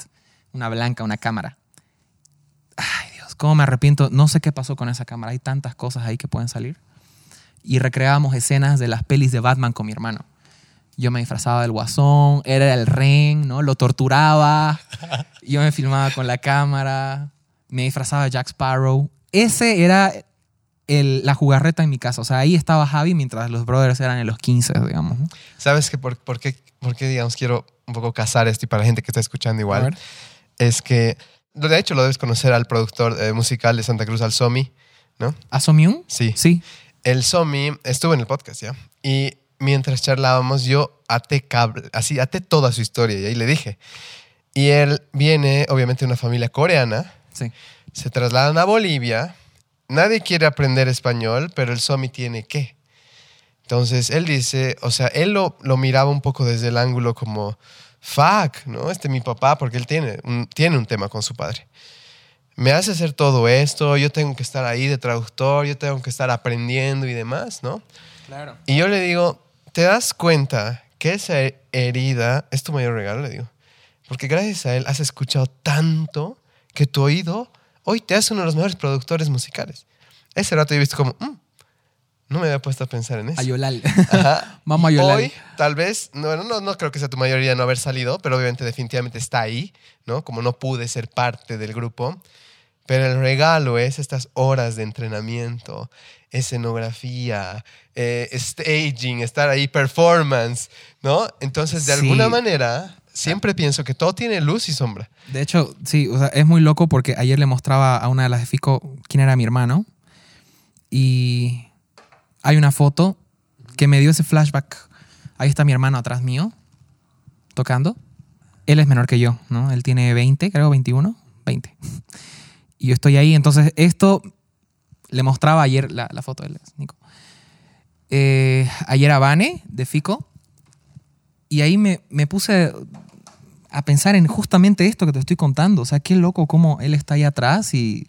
una blanca, una cámara. Ay Dios, cómo me arrepiento. No sé qué pasó con esa cámara. Hay tantas cosas ahí que pueden salir. Y recreábamos escenas de las pelis de Batman con mi hermano. Yo me disfrazaba del guasón, era el ren, ¿no? Lo torturaba. Yo me filmaba con la cámara. Me disfrazaba de Jack Sparrow. Ese era el- la jugarreta en mi casa. O sea, ahí estaba Javi mientras los brothers eran en los 15, digamos. ¿no? ¿Sabes que por, por qué, por qué, digamos, quiero un poco casar esto y para la gente que está escuchando A igual? Es que, de hecho, lo debes conocer al productor eh, musical de Santa Cruz, al Somi, ¿no? ¿Asomiun? Sí. Sí. El Somi estuvo en el podcast, ¿ya? Y mientras charlábamos, yo até cable, así, até toda su historia y ahí le dije. Y él viene, obviamente, de una familia coreana, Sí. se trasladan a Bolivia, nadie quiere aprender español, pero el Somi tiene que. Entonces, él dice, o sea, él lo, lo miraba un poco desde el ángulo como, fuck, ¿no? Este es mi papá, porque él tiene un, tiene un tema con su padre. Me hace hacer todo esto, yo tengo que estar ahí de traductor, yo tengo que estar aprendiendo y demás, ¿no? Claro. Y yo le digo, ¿te das cuenta que esa herida es tu mayor regalo? Le digo. Porque gracias a él has escuchado tanto que tu oído hoy te hace uno de los mejores productores musicales. Ese rato yo he visto como, "Mm, no me había puesto a pensar en eso. Ayolal. Ajá. Vamos a Y Yolal. Hoy, tal vez, no, no, no creo que sea tu mayoría no haber salido, pero obviamente definitivamente está ahí, ¿no? Como no pude ser parte del grupo. Pero el regalo es estas horas de entrenamiento, escenografía, eh, staging, estar ahí, performance, ¿no? Entonces, de Sí. alguna manera, siempre pienso que todo tiene luz y sombra. De hecho, sí, o sea, es muy loco porque ayer le mostraba a una de las de Fico quién era mi hermano y hay una foto que me dio ese flashback. Ahí está mi hermano atrás mío, tocando. Él es menor que yo, ¿no? Él tiene 20, creo, 21, 20. Y yo estoy ahí, entonces esto le mostraba ayer la, la foto de Nico. Eh, ayer a Vane de Fico y ahí me, me puse a pensar en justamente esto que te estoy contando. O sea, qué loco cómo él está ahí atrás y,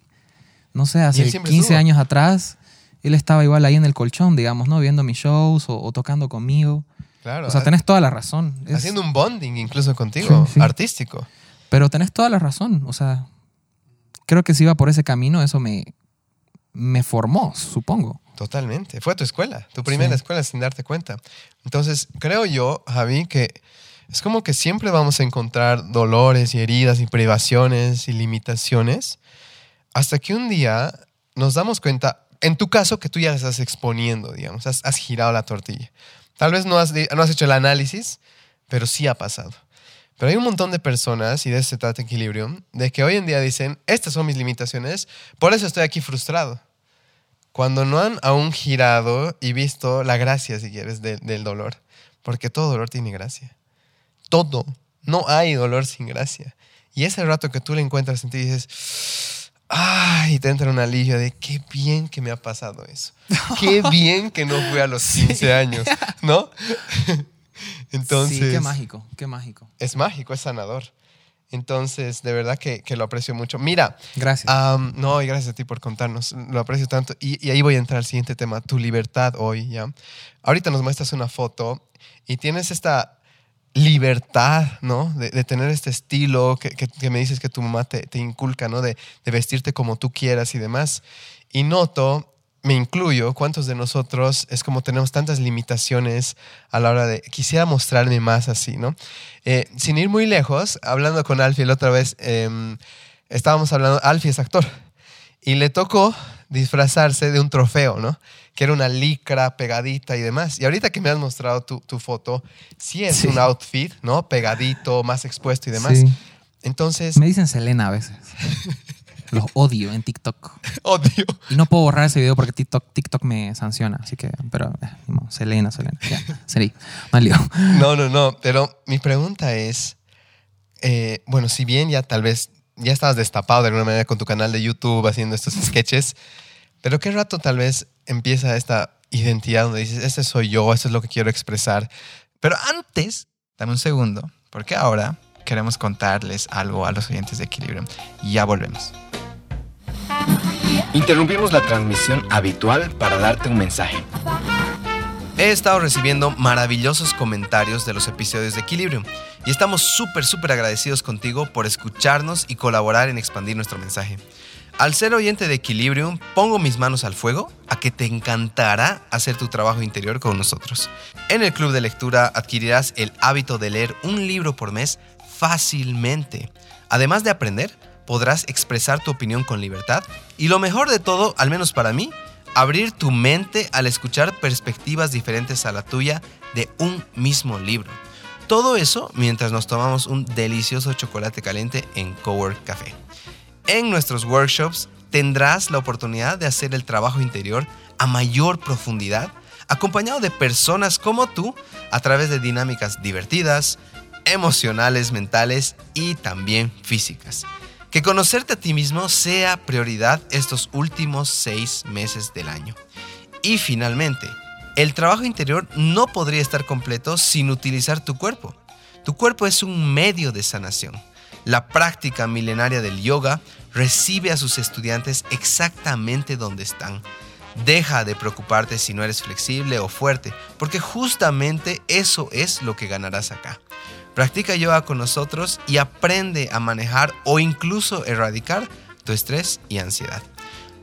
no sé, hace siempre 15 estuvo. años atrás, él estaba igual ahí en el colchón, digamos, ¿no? Viendo mis shows o, o tocando conmigo. Claro. O sea, tenés toda la razón. Es- haciendo un bonding incluso contigo, Sí, sí. artístico. Pero tenés toda la razón. O sea, creo que si iba por ese camino, eso me, me formó, supongo. Totalmente. Fue tu escuela, tu primera Sí. escuela sin darte cuenta. Entonces, creo yo, Javi, que es como que siempre vamos a encontrar dolores y heridas y privaciones y limitaciones hasta que un día nos damos cuenta, en tu caso, que tú ya estás exponiendo, digamos, has, girado la tortilla. Tal vez no has, hecho el análisis, pero sí ha pasado. Pero hay un montón de personas, y de eso se trata equilibrio, de que hoy en día dicen, estas son mis limitaciones, por eso estoy aquí frustrado cuando no han aún girado y visto la gracia, si quieres, de- del dolor. Porque todo dolor tiene gracia. Todo. No hay dolor sin gracia. Y ese rato que tú le encuentras en ti dices, ay, te entra un alivio de qué bien que me ha pasado eso. Qué bien que no fui a los 15 años, ¿no? Entonces, sí, qué mágico, qué mágico. es mágico, es sanador. Entonces, de verdad que, que lo aprecio mucho. Mira, Gracias. Am, no, y gracias a ti por contarnos. Lo aprecio tanto. Y, y ahí voy a entrar al siguiente tema, tu libertad hoy, ¿ya? Ahorita nos muestras una foto y tienes esta libertad, ¿no? De, tener este estilo que, me dices que tu mamá te, inculca, ¿no? De, vestirte como tú quieras y demás. Y noto, me incluyo, cuántos de nosotros es como tenemos tantas limitaciones a la hora de, quisiera mostrarme más así, ¿no? Eh, sin ir muy lejos, hablando con Alfie la otra vez, em, estábamos hablando, Alfie es actor, y le tocó disfrazarse de un trofeo, ¿no? Que era una licra pegadita y demás. Y ahorita que me has mostrado tu, tu foto, sí es Sí. un outfit, ¿no? Pegadito, más expuesto y demás. Sí. Entonces, Me dicen Selena a veces. Los odio en TikTok. odio. Y no puedo borrar ese video porque TikTok, TikTok me sanciona. Así que, pero, eh. Selena, Selena. Ya, serí. No lío. No, no, no. Pero mi pregunta es, eh, bueno, si bien ya tal vez ya estabas destapado de alguna manera con tu canal de YouTube haciendo estos sketches, pero qué rato tal vez empieza esta identidad donde dices, este soy yo, esto es lo que quiero expresar. Pero antes, dame un segundo, porque ahora queremos contarles algo a los oyentes de Equilibrium. Y ya volvemos. Interrumpimos la transmisión habitual para darte un mensaje. He estado recibiendo maravillosos comentarios de los episodios de Equilibrium y estamos súper, súper agradecidos contigo por escucharnos y colaborar en expandir nuestro mensaje. Al ser oyente de Equilibrium, pongo mis manos al fuego a que te encantará hacer tu trabajo interior con nosotros. En el club de lectura adquirirás el hábito de leer un libro por mes fácilmente. Además de aprender, podrás expresar tu opinión con libertad y lo mejor de todo, al menos para mí, abrir tu mente al escuchar perspectivas diferentes a la tuya de un mismo libro. Todo eso mientras nos tomamos un delicioso chocolate caliente en Cowork Café. En nuestros workshops tendrás la oportunidad de hacer el trabajo interior a mayor profundidad, acompañado de personas como tú a través de dinámicas divertidas, emocionales, mentales y también físicas. Que conocerte a ti mismo sea prioridad estos últimos seis meses del año. Y finalmente, el trabajo interior no podría estar completo sin utilizar tu cuerpo. Tu cuerpo es un medio de sanación. La práctica milenaria del yoga recibe a sus estudiantes exactamente donde están. Deja de preocuparte si no eres flexible o fuerte, porque justamente eso es lo que ganarás acá. Practica yoga con nosotros y aprende a manejar o incluso erradicar tu estrés y ansiedad.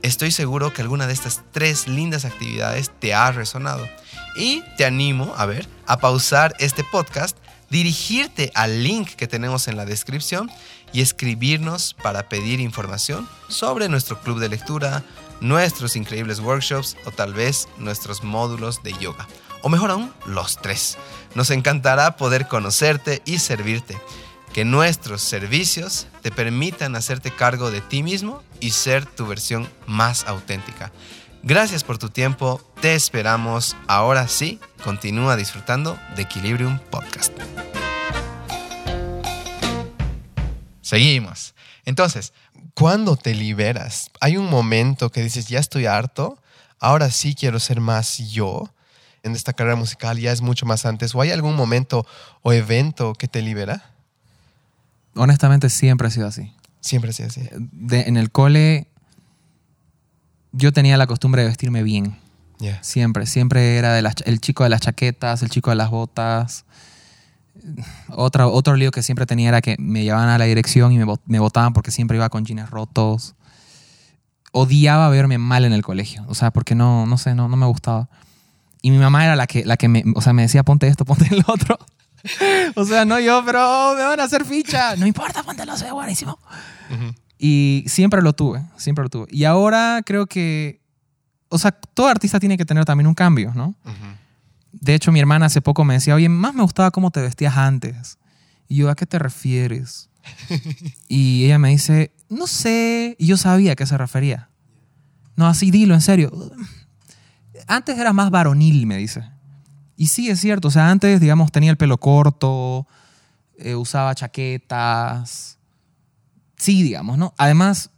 Estoy seguro que alguna de estas tres lindas actividades te ha resonado y te animo a ver, a pausar este podcast, dirigirte al link que tenemos en la descripción y escribirnos para pedir información sobre nuestro club de lectura, nuestros increíbles workshops o tal vez nuestros módulos de yoga. O mejor aún, los tres. Nos encantará poder conocerte y servirte. Que nuestros servicios te permitan hacerte cargo de ti mismo y ser tu versión más auténtica. Gracias por tu tiempo, te esperamos. Ahora sí, continúa disfrutando de Equilibrium Podcast. Seguimos. Entonces, ¿Cuándo te liberas? ¿Hay un momento que dices, ya estoy harto, ahora sí quiero ser más yo en esta carrera musical, ya es mucho más antes? ¿O hay algún momento o evento que te libera? Honestamente, siempre ha sido así. Siempre ha sido así. De- en el cole, yo tenía la costumbre de vestirme bien. Siempre, siempre era de el chico de las chaquetas, el chico de las botas. Otra, otro lío que siempre tenía era que me llevaban a la dirección y me, me botaban porque siempre iba con jeans rotos. Odiaba verme mal en el colegio, o sea, porque no, no sé, no, no me gustaba. Y mi mamá era la que, la que me, o sea, me decía, ponte esto, ponte el otro. o sea, no yo, pero me van a hacer ficha. No importa, póntelo, ve buenísimo. Ujú. Y siempre lo tuve, siempre lo tuve. Y ahora creo que, o sea, todo artista tiene que tener también un cambio, ¿no? Ujú. De hecho, mi hermana hace poco me decía, oye, más me gustaba cómo te vestías antes. Y yo, ¿a qué te refieres? y ella me dice, no sé. Y yo sabía a qué se refería. No, así dilo, en serio. Antes era más varonil, me dice. Y sí, es cierto. O sea, antes, digamos, tenía el pelo corto, eh, usaba chaquetas. Sí, digamos, ¿no? Además,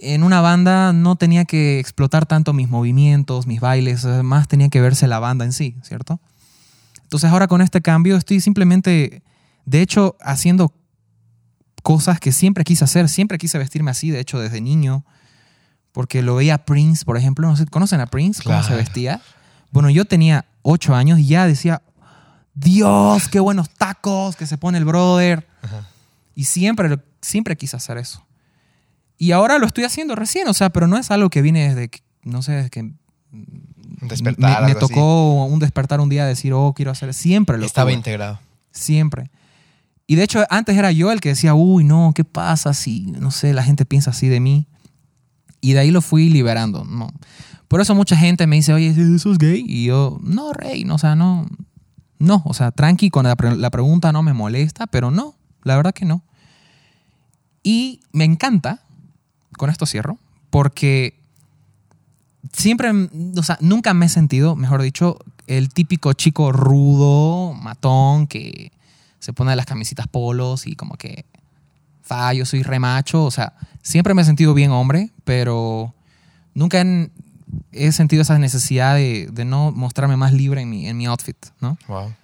en una banda no tenía que explotar tanto mis movimientos, mis bailes, más tenía que verse la banda en sí, ¿cierto? Entonces ahora con este cambio estoy simplemente, de hecho, haciendo cosas que siempre quise hacer, siempre quise vestirme así, de hecho, desde niño, porque lo veía a Prince, por ejemplo, no sé, ¿conocen a Prince? ¿Cómo se vestía? Bueno, yo tenía ocho años y ya decía, Dios, qué buenos tacos que se pone el brother. Ajá. Y siempre, siempre quise hacer eso. Y ahora lo estoy haciendo recién, o sea, pero no es algo que viene desde, que- no sé, desde que despertar, me, me algo así. tocó un despertar un día decir, oh, quiero hacer, siempre lo Estaba integrado. Siempre. Y de hecho, antes era yo el que decía, uy, no, ¿qué pasa si, no sé, la gente piensa así de mí? Y de ahí lo fui liberando, ¿no? Por eso mucha gente me dice, oye, ¿eso es gay? Y yo, no, rey, no, o sea, no. No, o sea, tranqui, con la, pre- la pregunta no me molesta, pero no, la verdad que no. Y me encanta, con esto cierro, porque siempre, o sea, nunca me he sentido, mejor dicho, el típico chico rudo, matón, que se pone las camisitas polos y como que, fa, yo soy remacho. O sea, siempre me he sentido bien hombre, pero nunca en- he sentido esa necesidad de, de no mostrarme más libre en mi, en mi outfit, ¿no? Wow.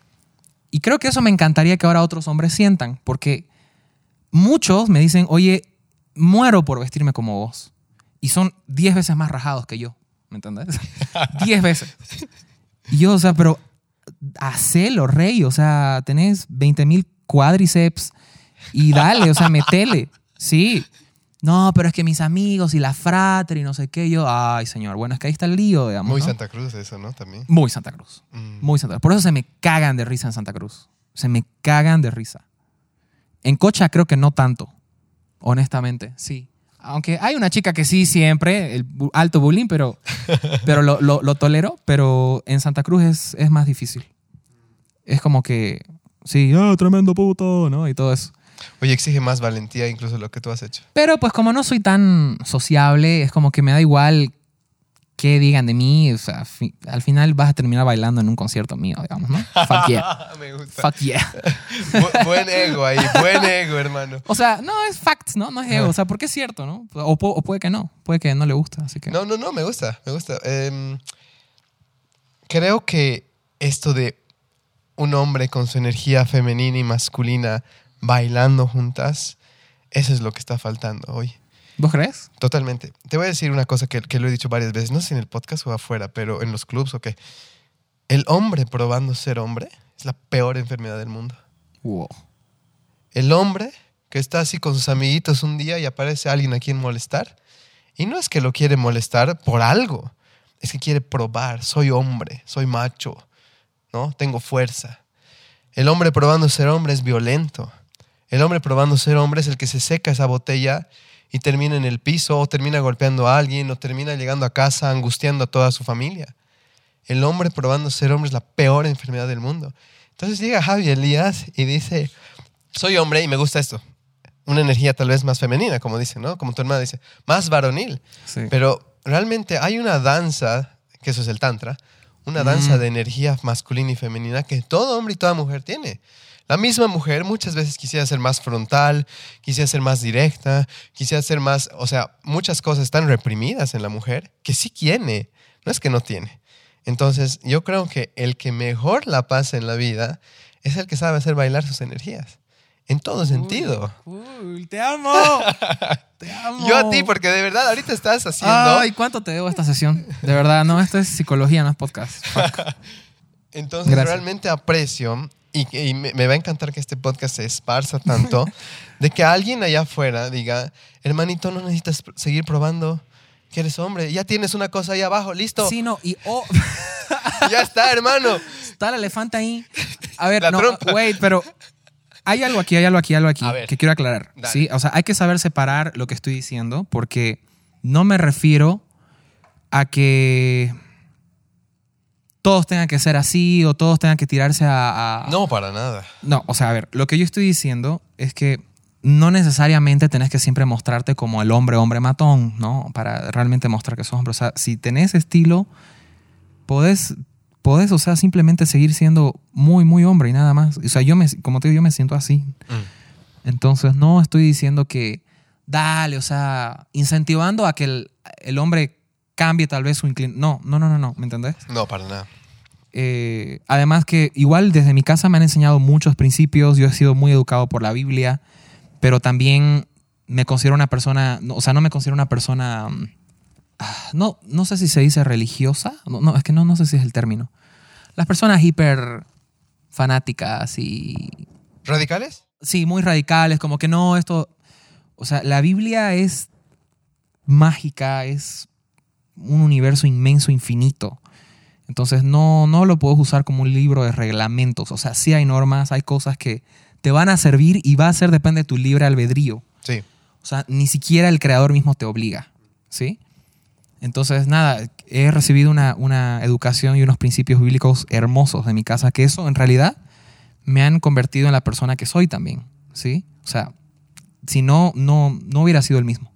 Y creo que eso me encantaría que ahora otros hombres sientan, porque muchos me dicen, oye, muero por vestirme como vos. Y son 10 veces más rajados que yo, ¿me entendés? 10 veces. Y yo, o sea, pero hacelo, rey, o sea, tenés 20 mil cuádriceps y dale, o sea, metele. Sí. No, pero es que mis amigos y la frater y no sé qué, yo, ay, señor, bueno, es que ahí está el lío, digamos. Muy ¿no? Santa Cruz eso, ¿no? También. Muy Santa Cruz. Mm. Muy Santa Cruz. Por eso se me cagan de risa en Santa Cruz. Se me cagan de risa. En Cocha creo que no tanto. Honestamente, sí. Aunque hay una chica que sí siempre, el alto bullying, pero, pero lo, lo- lo tolero. Pero en Santa Cruz es, es más difícil. Es como que, sí, ah, tremendo puto, ¿no? Y todo eso. Oye, exige más valentía incluso lo que tú has hecho. Pero pues como no soy tan sociable, es como que me da igual qué digan de mí. O sea, fi- al final vas a terminar bailando en un concierto mío, digamos, ¿no? Fuck yeah. Me gusta. Fuck yeah. Bu- buen ego ahí, buen ego, hermano. O sea, no es facts, ¿no? No es ego. O sea, porque es cierto, ¿no? O, pu- o puede que no. Puede que no le gusta, así que... No, no, no, me gusta, me gusta. Em, creo que esto de un hombre con su energía femenina y masculina bailando juntas, eso es lo que está faltando hoy. ¿Vos crees? Totalmente. Te voy a decir una cosa que, que lo he dicho varias veces, no sé si en el podcast o afuera, pero en los clubs o qué. El hombre probando ser hombre es la peor enfermedad del mundo. Wow. El hombre que está así con sus amiguitos un día y aparece alguien a quien molestar. Y no es que lo quiere molestar por algo, es que quiere probar, soy hombre, soy macho, ¿no? Tengo fuerza. El hombre probando ser hombre es violento. El hombre probando ser hombre es el que se seca esa botella y termina en el piso o termina golpeando a alguien o termina llegando a casa angustiando a toda su familia. El hombre probando ser hombre es la peor enfermedad del mundo. Entonces llega Javi Elías y dice, soy hombre y me gusta esto. Una energía tal vez más femenina, como dice, ¿no? Como tu hermana dice, más varonil. Sí. Pero realmente hay una danza, que eso es el tantra, una danza Mm. de energía masculina y femenina que todo hombre y toda mujer tiene. La misma mujer muchas veces quisiera ser más frontal, quisiera ser más directa, quisiera ser más, o sea, muchas cosas están reprimidas en la mujer que sí tiene, no es que no tiene. Entonces, yo creo que el que mejor la pasa en la vida es el que sabe hacer bailar sus energías. En todo sentido. Uy, te amo. te amo. Yo a ti, porque de verdad ahorita estás haciendo... Ay, ¿cuánto te debo esta sesión? De verdad, no, esto es psicología, no es podcast. Entonces Gracias. realmente aprecio y, y me, va a encantar que este podcast se esparza tanto de que alguien allá afuera diga, hermanito, no necesitas seguir probando que eres hombre, ya tienes una cosa ahí abajo, listo, Sí, no, y oh, ya está, hermano. está el elefante ahí. A ver, La no, trompa. wait, pero hay algo aquí, hay algo aquí, algo aquí que quiero aclarar. Dale. ¿sí? O sea, hay que saber separar lo que estoy diciendo porque no me refiero a que todos tengan que ser así o todos tengan que tirarse a... a- No, para nada. No, o sea, a ver, lo que yo estoy diciendo es que no necesariamente tenés que siempre mostrarte como el hombre, hombre matón, ¿no? Para realmente mostrar que sos hombre. O sea, si tenés estilo, podés, podés, o sea, simplemente seguir siendo muy, muy hombre y nada más. O sea, yo me, como te digo, yo me siento así. Entonces, no estoy diciendo que, dale, o sea, incentivando a que el, el hombre cambie tal vez su inclinación. No, no, no, no, no, ¿me entendés? No, para nada. Eh, además que igual desde mi casa me han enseñado muchos principios, yo he sido muy educado por la Biblia, pero también me considero una persona, no, o sea, no me considero una persona, mm, ah, no, no sé si se dice religiosa, no, no, es que no, no sé si es el término. Las personas hiper fanáticas y, ¿Radicales? sí, muy radicales, como que no, esto, o sea, la Biblia es mágica, es un universo inmenso, infinito. Entonces no, no lo puedes usar como un libro de reglamentos. O sea, sí hay normas, hay cosas que te van a servir y va a ser depende de tu libre albedrío. Sí. O sea, ni siquiera el creador mismo te obliga. ¿Sí? Entonces, nada, he recibido una, una educación y unos principios bíblicos hermosos de mi casa, que eso en realidad me han convertido en la persona que soy también. ¿Sí? O sea, si no, no, no hubiera sido el mismo.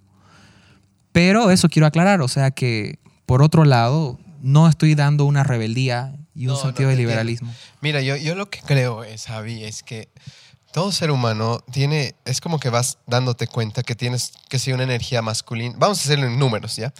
Pero eso quiero aclarar, o sea que, por otro lado, no estoy dando una rebeldía y un No, no, sentido de liberalismo. Mira, yo, yo lo que creo es, Javi, es que todo ser humano tiene, es como que vas dándote cuenta que tienes que ser una energía masculina. Vamos a hacerlo en números, ¿ya?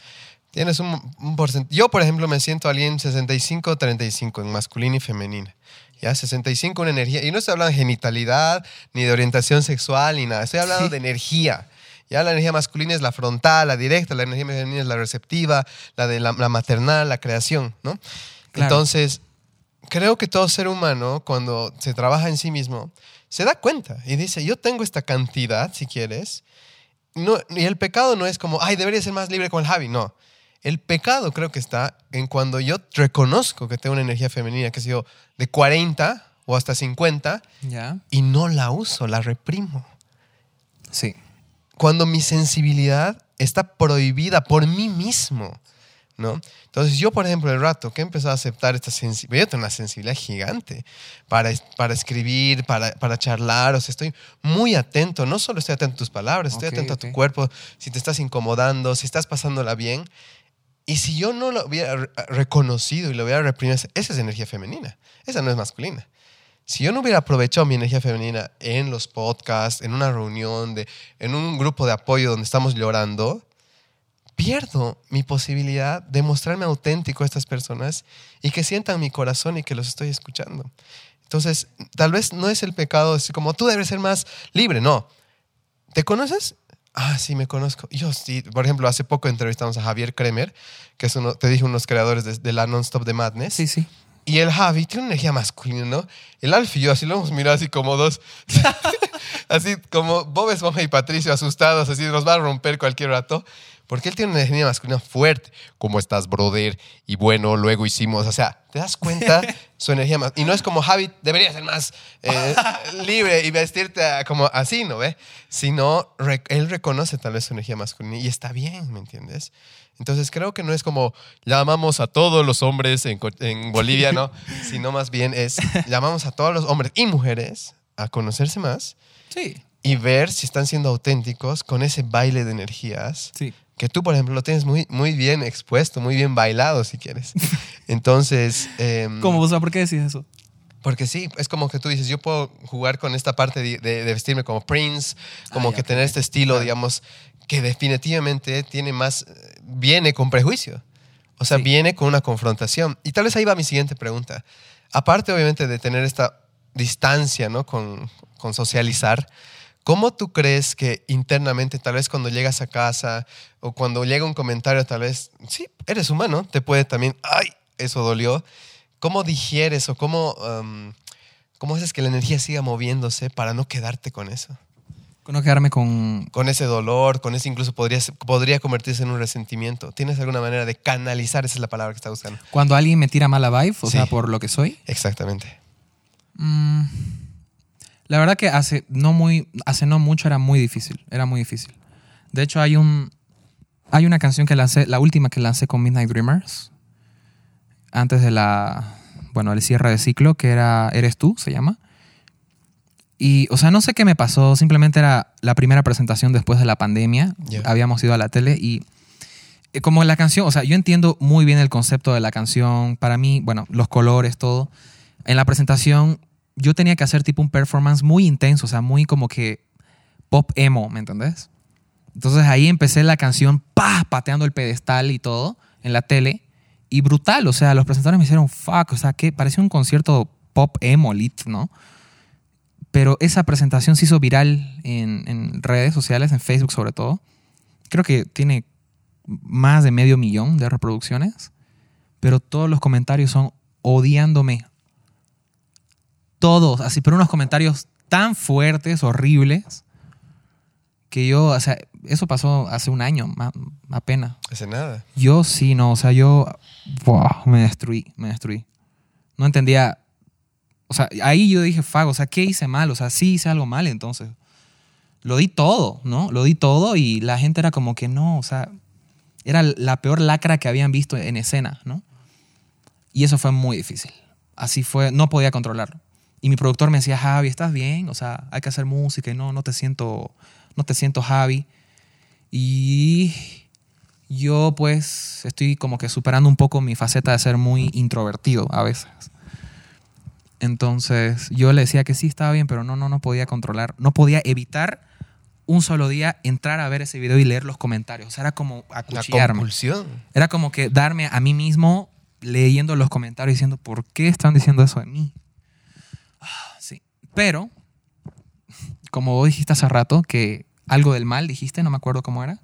Tienes un, un porcentaje. Yo, por ejemplo, me siento alguien 65-35 en masculina y femenina. ¿Ya? 65 una energía. Y no estoy hablando de genitalidad, ni de orientación sexual, ni nada. Estoy hablando Sí. de energía. Ya la energía masculina es la frontal, la directa, la energía femenina es la receptiva, la de la, la maternal, la creación, ¿no? Claro. Entonces, creo que todo ser humano, cuando se trabaja en sí mismo, se da cuenta y dice, yo tengo esta cantidad, si quieres. No, y el pecado no es como, ay, debería ser más libre con el Javi. No. El pecado creo que está en cuando yo reconozco que tengo una energía femenina, que sé yo, de 40 o hasta 50, ¿Ya? y no la uso, la reprimo. Sí. Cuando mi sensibilidad está prohibida por mí mismo. ¿no? Entonces yo, por ejemplo, el rato que he empezado a aceptar esta sensibilidad, yo tengo una sensibilidad gigante para, para escribir, para, para charlar, o sea, estoy muy atento, no solo estoy atento a tus palabras, estoy atento a tu cuerpo, si te estás incomodando, si estás pasándola bien. Y si yo no lo hubiera re- reconocido y lo hubiera reprimido, esa es energía femenina, esa no es masculina. Si yo no hubiera aprovechado mi energía femenina en los podcasts, en una reunión, en un grupo de apoyo donde estamos llorando, pierdo mi posibilidad de mostrarme auténtico a estas personas y que sientan mi corazón y que los estoy escuchando. Entonces, tal vez no es el pecado así como tú debes ser más libre, no. ¿Te conoces? Ah, sí, me conozco. Yo sí. Por ejemplo, hace poco entrevistamos a Javier Kremer, que es uno, te dije, unos creadores de, de la Non-Stop de Madness. Sí, sí. Y el Javi tiene una energía masculina, ¿no? El Alf y yo así lo hemos mirado así como dos, así como Bob Esponja y Patricio asustados, así nos va a romper cualquier rato. Porque él tiene una energía masculina fuerte. ¿Cómo estás, brother? Y bueno, luego hicimos, o sea, ¿te das cuenta su energía más. Y no es como Javi, debería ser más eh, libre y vestirte como así, ¿no ve? Sino re- él reconoce tal vez su energía masculina y está bien, ¿me entiendes? Entonces creo que no es como llamamos a todos los hombres en, en Bolivia, ¿no? Sino más bien es llamamos a todos los hombres y mujeres a conocerse más Sí. y ver si están siendo auténticos con ese baile de energías Sí. que tú, por ejemplo, lo tienes muy, muy bien expuesto, muy bien bailado, si quieres. Entonces... em, ¿Cómo? O sea, ¿por qué decís eso? Porque sí, es como que tú dices, yo puedo jugar con esta parte de, de- de vestirme como Prince, como Ah, que ok, tener este estilo, digamos, que definitivamente tiene más, eh, viene con prejuicio. O sea, Sí. viene con una confrontación. Y tal vez ahí va mi siguiente pregunta. Aparte, obviamente, de tener esta distancia, ¿no? Con, con socializar, ¿cómo tú crees que internamente, tal vez cuando llegas a casa o cuando llega un comentario, tal vez, sí, eres humano, te puede también, ay, eso dolió. ¿Cómo digieres o cómo, um, cómo haces que la energía siga moviéndose para no quedarte con eso? Con no quedarme con... Con ese dolor, con ese incluso podría, podría convertirse en un resentimiento. ¿Tienes alguna manera de canalizar? Esa es la palabra que está buscando. Cuando alguien me tira mala vibe, o Sí. sea, por lo que soy. Exactamente. Mm, la verdad que hace no muy hace no mucho era muy difícil, era muy difícil. De hecho hay un hay una canción que lancé, la última que lancé con Midnight Dreamers antes de la bueno, el cierre de ciclo que era Eres tú, se llama. Y o sea, no sé qué me pasó, simplemente era la primera presentación después de la pandemia. Habíamos ido a la tele y eh, como la canción, o sea, yo entiendo muy bien el concepto de la canción, para mí, bueno, los colores, todo. En la presentación yo tenía que hacer tipo un performance muy intenso, o sea, muy como que pop emo, ¿me entendés? Entonces ahí empecé la canción, pa, pateando el pedestal y todo en la tele. Y brutal, o sea, los presentadores me hicieron fuck, o sea, que parecía un concierto pop emo lit, ¿no? Pero esa presentación se hizo viral en, en redes sociales, en Facebook sobre todo. Creo que tiene más de medio millón de reproducciones, pero todos los comentarios son odiándome. Todos, así, pero unos comentarios tan fuertes, horribles, que yo, o sea, eso pasó hace un año, apenas. Hace nada. Yo sí, no, o sea, yo buah, me destruí, me destruí. No entendía, o sea, ahí yo dije, fuck, o sea, ¿qué hice mal? O sea, sí hice algo mal, entonces. Lo di todo, ¿no? Lo di todo y la gente era como que no, o sea, era la peor lacra que habían visto en escena, ¿no? Y eso fue muy difícil. Así fue, no podía controlarlo. Y mi productor me decía, Javi, ¿estás bien? O sea, hay que hacer música y no, no te siento, no te siento Javi. Y yo pues estoy como que superando un poco mi faceta de ser muy introvertido a veces. Entonces yo le decía que sí estaba bien, pero no, no, no podía controlar, no podía evitar un solo día entrar a ver ese video y leer los comentarios. O sea, era como La acuchillarme. compulsión. Era como que darme a mí mismo leyendo los comentarios diciendo, ¿por qué están diciendo eso de mí? Ah, Sí. Pero, como vos dijiste hace rato, que algo del mal dijiste, no me acuerdo cómo era,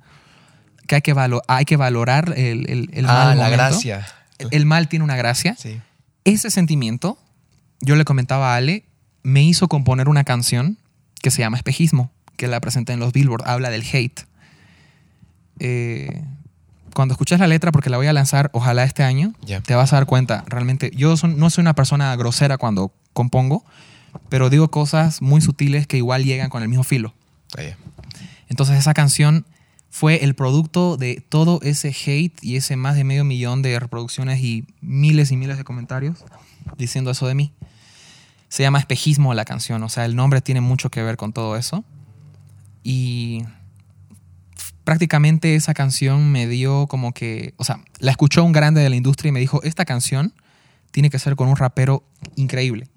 que hay que, valo- hay que valorar el, el, el ah, mal la momento. gracia. El, el mal tiene una gracia. Sí. Ese sentimiento, yo le comentaba a Ale, me hizo componer una canción que se llama Espejismo, que la presenté en los Billboard, habla del hate. Eh, cuando escuches la letra, porque la voy a lanzar, ojalá este año, te vas a dar cuenta, realmente, yo son- no soy una persona grosera cuando compongo, pero digo cosas muy sutiles que igual llegan con el mismo filo. Ah. Entonces esa canción fue el producto de todo ese hate y ese más de medio millón de reproducciones y miles y miles de comentarios diciendo eso de mí. Se llama Espejismo la canción, o sea, el nombre tiene mucho que ver con todo eso. Y prácticamente esa canción me dio como que, o sea, la escuchó un grande de la industria y me dijo, esta canción tiene que ser con un rapero increíble.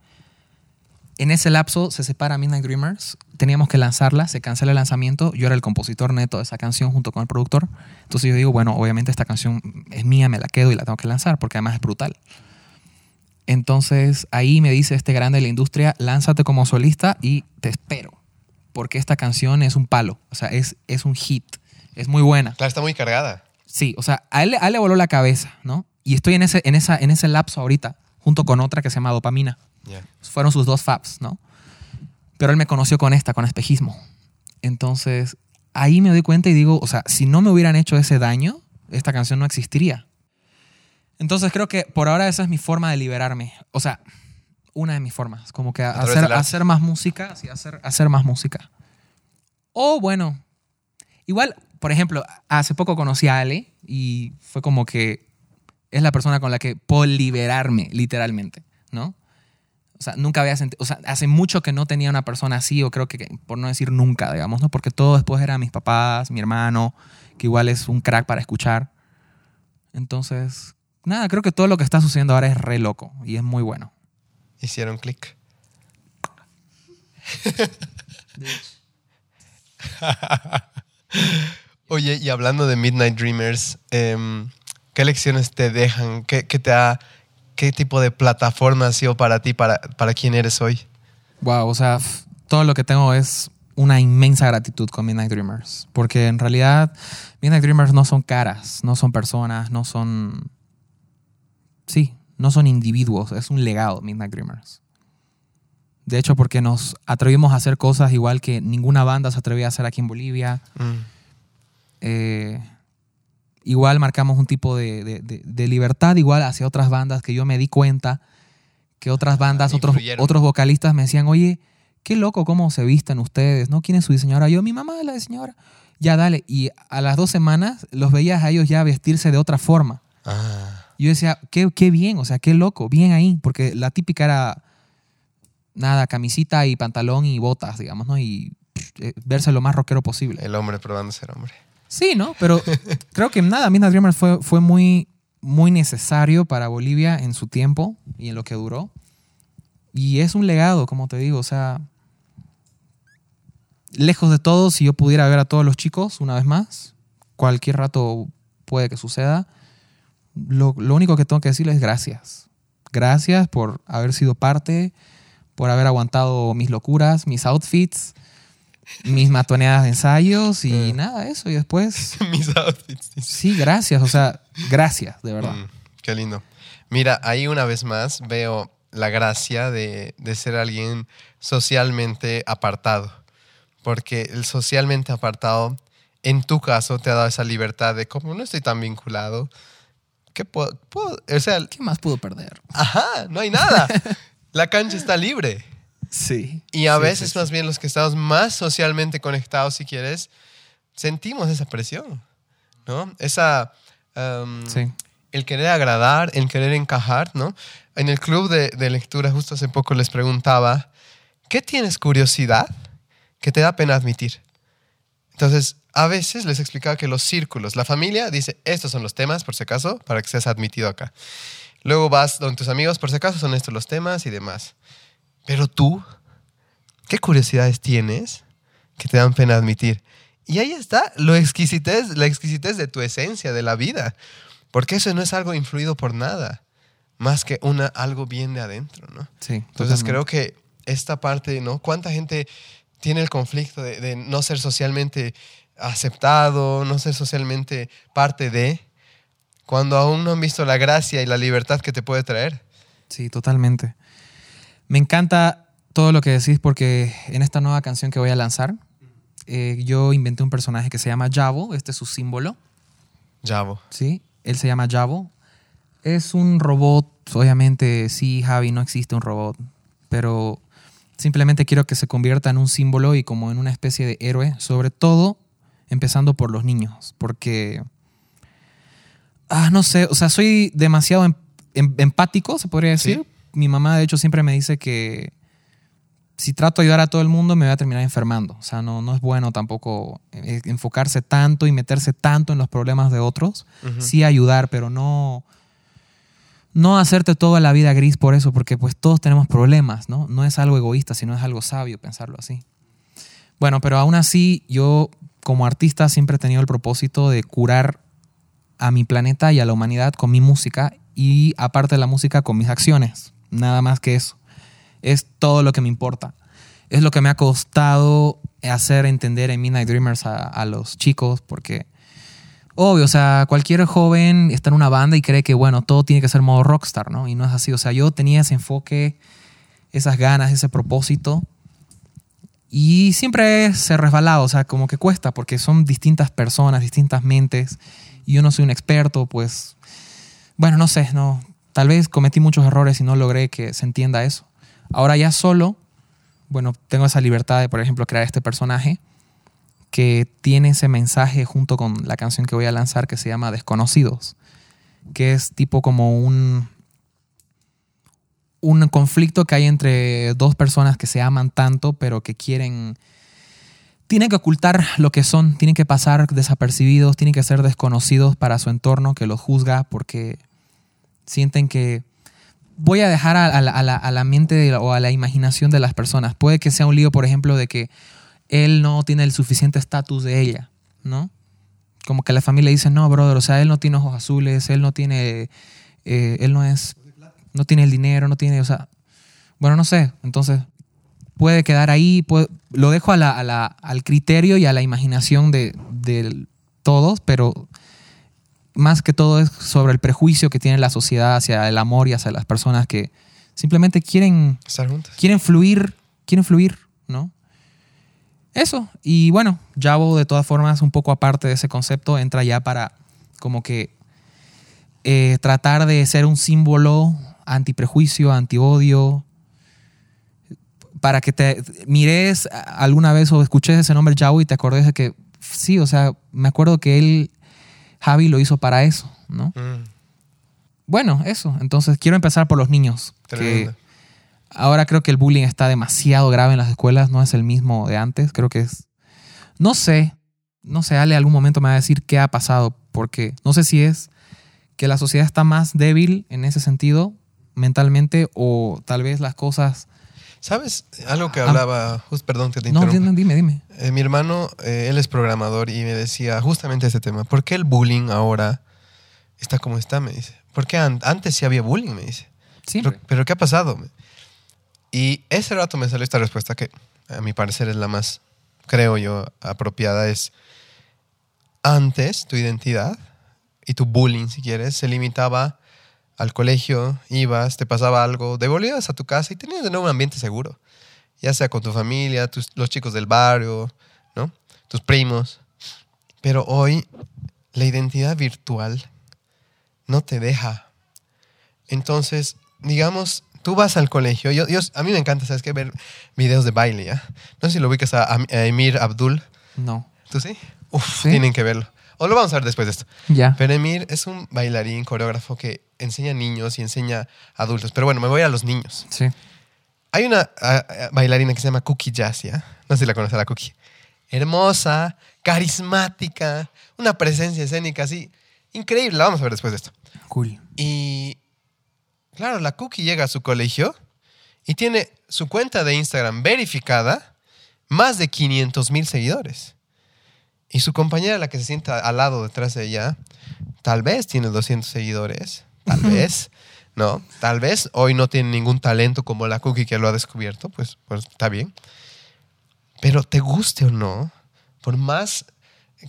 En ese lapso se separa Midnight Dreamers, teníamos que lanzarla, se cancela el lanzamiento, yo era el compositor neto de esa canción junto con el productor, entonces yo digo, bueno, obviamente esta canción es mía, me la quedo y la tengo que lanzar porque además es brutal. Entonces ahí me dice este grande de la industria, lánzate como solista y te espero, porque esta canción es un palo, o sea, es, es un hit, es muy buena. Claro, está muy cargada. Sí, o sea, a él, a él le voló la cabeza, ¿no? Y estoy en ese, en, esa, en ese lapso ahorita, junto con otra que se llama Dopamina fueron sus dos faps, ¿no? Pero él me conoció con esta, con espejismo. Entonces, ahí me doy cuenta y digo, o sea, si no me hubieran hecho ese daño, esta canción no existiría. Entonces creo que por ahora esa es mi forma de liberarme. O sea, una de mis formas. Como que hacer, hacer más música, sí, hacer, hacer más música. O bueno, igual, por ejemplo, hace poco conocí a Ale y fue como que es la persona con la que puedo liberarme, literalmente, ¿no? O sea, nunca había sentido, o sea, hace mucho que no tenía una persona así, o creo que, por no decir nunca, digamos, ¿no? Porque todo después eran mis papás, mi hermano, que igual es un crack para escuchar. Entonces, nada, creo que todo lo que está sucediendo ahora es re loco y es muy bueno. Hicieron clic. Oye, y hablando de Midnight Dreamers, em, ¿qué lecciones te dejan? ¿Qué, qué te ha, ¿Qué tipo de plataforma ha sido para ti, para, para quién eres hoy? Wow, o sea, todo lo que tengo es una inmensa gratitud con Midnight Dreamers. Porque en realidad, Midnight Dreamers no son caras, no son personas, no son. Sí, no son individuos, es un legado, Midnight Dreamers. De hecho, porque nos atrevimos a hacer cosas igual que ninguna banda se atrevía a hacer aquí en Bolivia. Mm, Eh, igual marcamos un tipo de, de- de- de libertad igual hacia otras bandas que yo me di cuenta que otras bandas, otros, otros vocalistas me decían, oye, qué loco cómo se visten ustedes, ¿no? ¿Quién es su diseñadora? Yo, mi mamá es la diseñadora. Ya, dale. Y a las dos semanas los veías a ellos ya vestirse de otra forma. Ah, Yo decía, qué, qué bien, o sea, qué loco, bien ahí, porque la típica era, nada, camisita y pantalón y botas, digamos, ¿no? Y pff, eh, verse lo más rockero posible. el hombre probando ser hombre. Sí, ¿no? Pero creo que nada, Midnight Dreamers fue, fue muy, muy necesario para Bolivia en su tiempo y en lo que duró. Y es un legado, como te digo, o sea, lejos de todo, si yo pudiera ver a todos los chicos una vez más, cualquier rato puede que suceda, lo, lo único que tengo que decirles es gracias. Gracias por haber sido parte, por haber aguantado mis locuras, mis outfits, mis matoneadas de ensayos y Eh. nada, eso. Y después, Mis outfits. sí, gracias, o sea, gracias, de verdad. Mm, qué lindo. Mira, ahí una vez más veo la gracia de, de ser alguien socialmente apartado. Porque el socialmente apartado, en tu caso, te ha dado esa libertad de como no estoy tan vinculado. ¿Qué puedo, puedo- O sea, ¿Qué más pudo perder? ajá, no hay nada. La cancha está libre. Sí. Y a Sí, veces sí, sí. más bien los que estamos más socialmente conectados, si quieres, sentimos esa presión, ¿no? Esa... um, Sí. el querer agradar, el querer encajar, ¿no? En el club de, de lectura justo hace poco les preguntaba, ¿qué tienes curiosidad que te da pena admitir? Entonces, a veces les explicaba que los círculos, la familia dice, estos son los temas, por si acaso, para que seas admitido acá. Luego vas donde tus amigos, por si acaso, son estos los temas y demás. Pero tú, ¿qué curiosidades tienes que te dan pena admitir? Y ahí está lo exquisitez, la exquisitez de tu esencia, de la vida. Porque eso no es algo influido por nada, más que una, algo bien de adentro, ¿no? Sí. Entonces totalmente. creo que esta parte, ¿no? ¿Cuánta gente tiene el conflicto de, de no ser socialmente aceptado, no ser socialmente parte de, cuando aún no han visto la gracia y la libertad que te puede traer? Sí, totalmente. Me encanta todo lo que decís porque en esta nueva canción que voy a lanzar, eh, yo inventé un personaje que se llama Javo, este es su símbolo, Javo. ¿sí? Él se llama Javo. Es un robot, obviamente sí, Javi, no existe un robot, pero simplemente quiero que se convierta en un símbolo y como en una especie de héroe, sobre todo empezando por los niños, porque, ah, no sé, o sea, soy demasiado em- em- empático, se podría decir. Sí. Mi mamá, de hecho, siempre me dice que si trato de ayudar a todo el mundo me voy a terminar enfermando. O sea, no, no es bueno tampoco eh, enfocarse tanto y meterse tanto en los problemas de otros. Sí ayudar, pero no, no hacerte toda la vida gris por eso, porque pues todos tenemos problemas, ¿no? No es algo egoísta, sino es algo sabio pensarlo así. Bueno, pero aún así yo como artista siempre he tenido el propósito de curar a mi planeta y a la humanidad con mi música y aparte de la música con mis acciones. Nada más que eso. Es todo lo que me importa. Es lo que me ha costado hacer entender en Midnight Dreamers a, a los chicos porque obvio, o sea, cualquier joven está en una banda y cree que bueno, todo tiene que ser modo rockstar, ¿no? Y no es así. O sea, yo tenía ese enfoque, esas ganas, ese propósito y siempre se resbalado, o sea, como que cuesta, porque son distintas personas, distintas mentes, y yo no soy un experto, pues bueno, no sé, no, tal vez cometí muchos errores y no logré que se entienda eso. Ahora ya solo, bueno, tengo esa libertad de, por ejemplo, crear este personaje que tiene ese mensaje junto con la canción que voy a lanzar que se llama Desconocidos, que es tipo como un un conflicto que hay entre dos personas que se aman tanto, pero que quieren tienen que ocultar lo que son, tienen que pasar desapercibidos, tienen que ser desconocidos para su entorno que los juzga porque sienten que voy a dejar a, la, a la, mente o a la imaginación de las personas. Puede que sea un lío, por ejemplo, de que él no tiene el suficiente estatus de ella, ¿no? Como que la familia dice, no, brother, o sea, él no tiene ojos azules, él no tiene, eh, él no es, no tiene el dinero, no tiene, o sea, bueno, no sé, entonces puede quedar ahí, puede- lo dejo a la- a la- al criterio y a la imaginación de, de todos, pero más que todo es sobre el prejuicio que tiene la sociedad hacia el amor y hacia las personas que simplemente quieren Estar quieren fluir, quieren fluir. Eso. Y bueno, Jabo de todas formas, un poco aparte de ese concepto, entra ya para como que eh, tratar de ser un símbolo antiprejuicio, antiodio, para que te mires alguna vez o escuches ese nombre Jabo y te acordes de que sí, o sea, me acuerdo que él, Javi, lo hizo para eso, ¿no? Mm, Bueno, eso. Entonces quiero empezar por los niños. que-. Ahora creo que el bullying está demasiado grave en las escuelas, no es el mismo de antes, creo que es... No sé, no sé, Ale algún momento me va a decir qué ha pasado, porque no sé si es que la sociedad está más débil en ese sentido mentalmente o tal vez las cosas... ¿Sabes? Algo que Ah. hablaba, just, perdón que te No, interrumpa. dime, dime. Eh, mi hermano, eh, él es programador y me decía justamente este tema. ¿Por qué el bullying ahora está como está? Me dice. ¿Por qué an- antes sí había bullying? Me dice. Sí, ¿Pero, pero qué ha pasado? Y ese rato me salió esta respuesta que a mi parecer es la más, creo yo, apropiada. Es, antes tu identidad y tu bullying, si quieres, se limitaba al colegio, ibas, te pasaba algo, devolvías a tu casa y tenías de nuevo un ambiente seguro. Ya sea con tu familia, tus, los chicos del barrio, ¿no? Tus primos. Pero hoy la identidad virtual no te deja. Entonces, digamos, tú vas al colegio. Yo, yo- a mí me encanta, ¿sabes qué? Ver videos de baile, ¿ya? No sé si lo ubicas a, a Emir Abdul. no. ¿Tú sí? Uf, Sí. tienen que verlo. O lo vamos a ver después de esto. Ya. Pero Emir es un bailarín, coreógrafo que enseña a niños y enseña a adultos. Pero bueno, me voy a los niños. Sí. Hay una bailarina que se llama Cookie Jazz, ¿ya? No sé si la conoce la Cookie. Hermosa, carismática, una presencia escénica así. Increíble, la vamos a ver después de esto. Cool. Y claro, la Cookie llega a su colegio y tiene su cuenta de Instagram verificada, más de 500 mil seguidores. Y su compañera, la que se sienta al lado detrás de ella, tal vez tiene 200 seguidores, tal vez, ¿no? Tal vez hoy no tiene ningún talento como la Cookie que lo ha descubierto, pues, pues está bien. Pero te guste o no, por más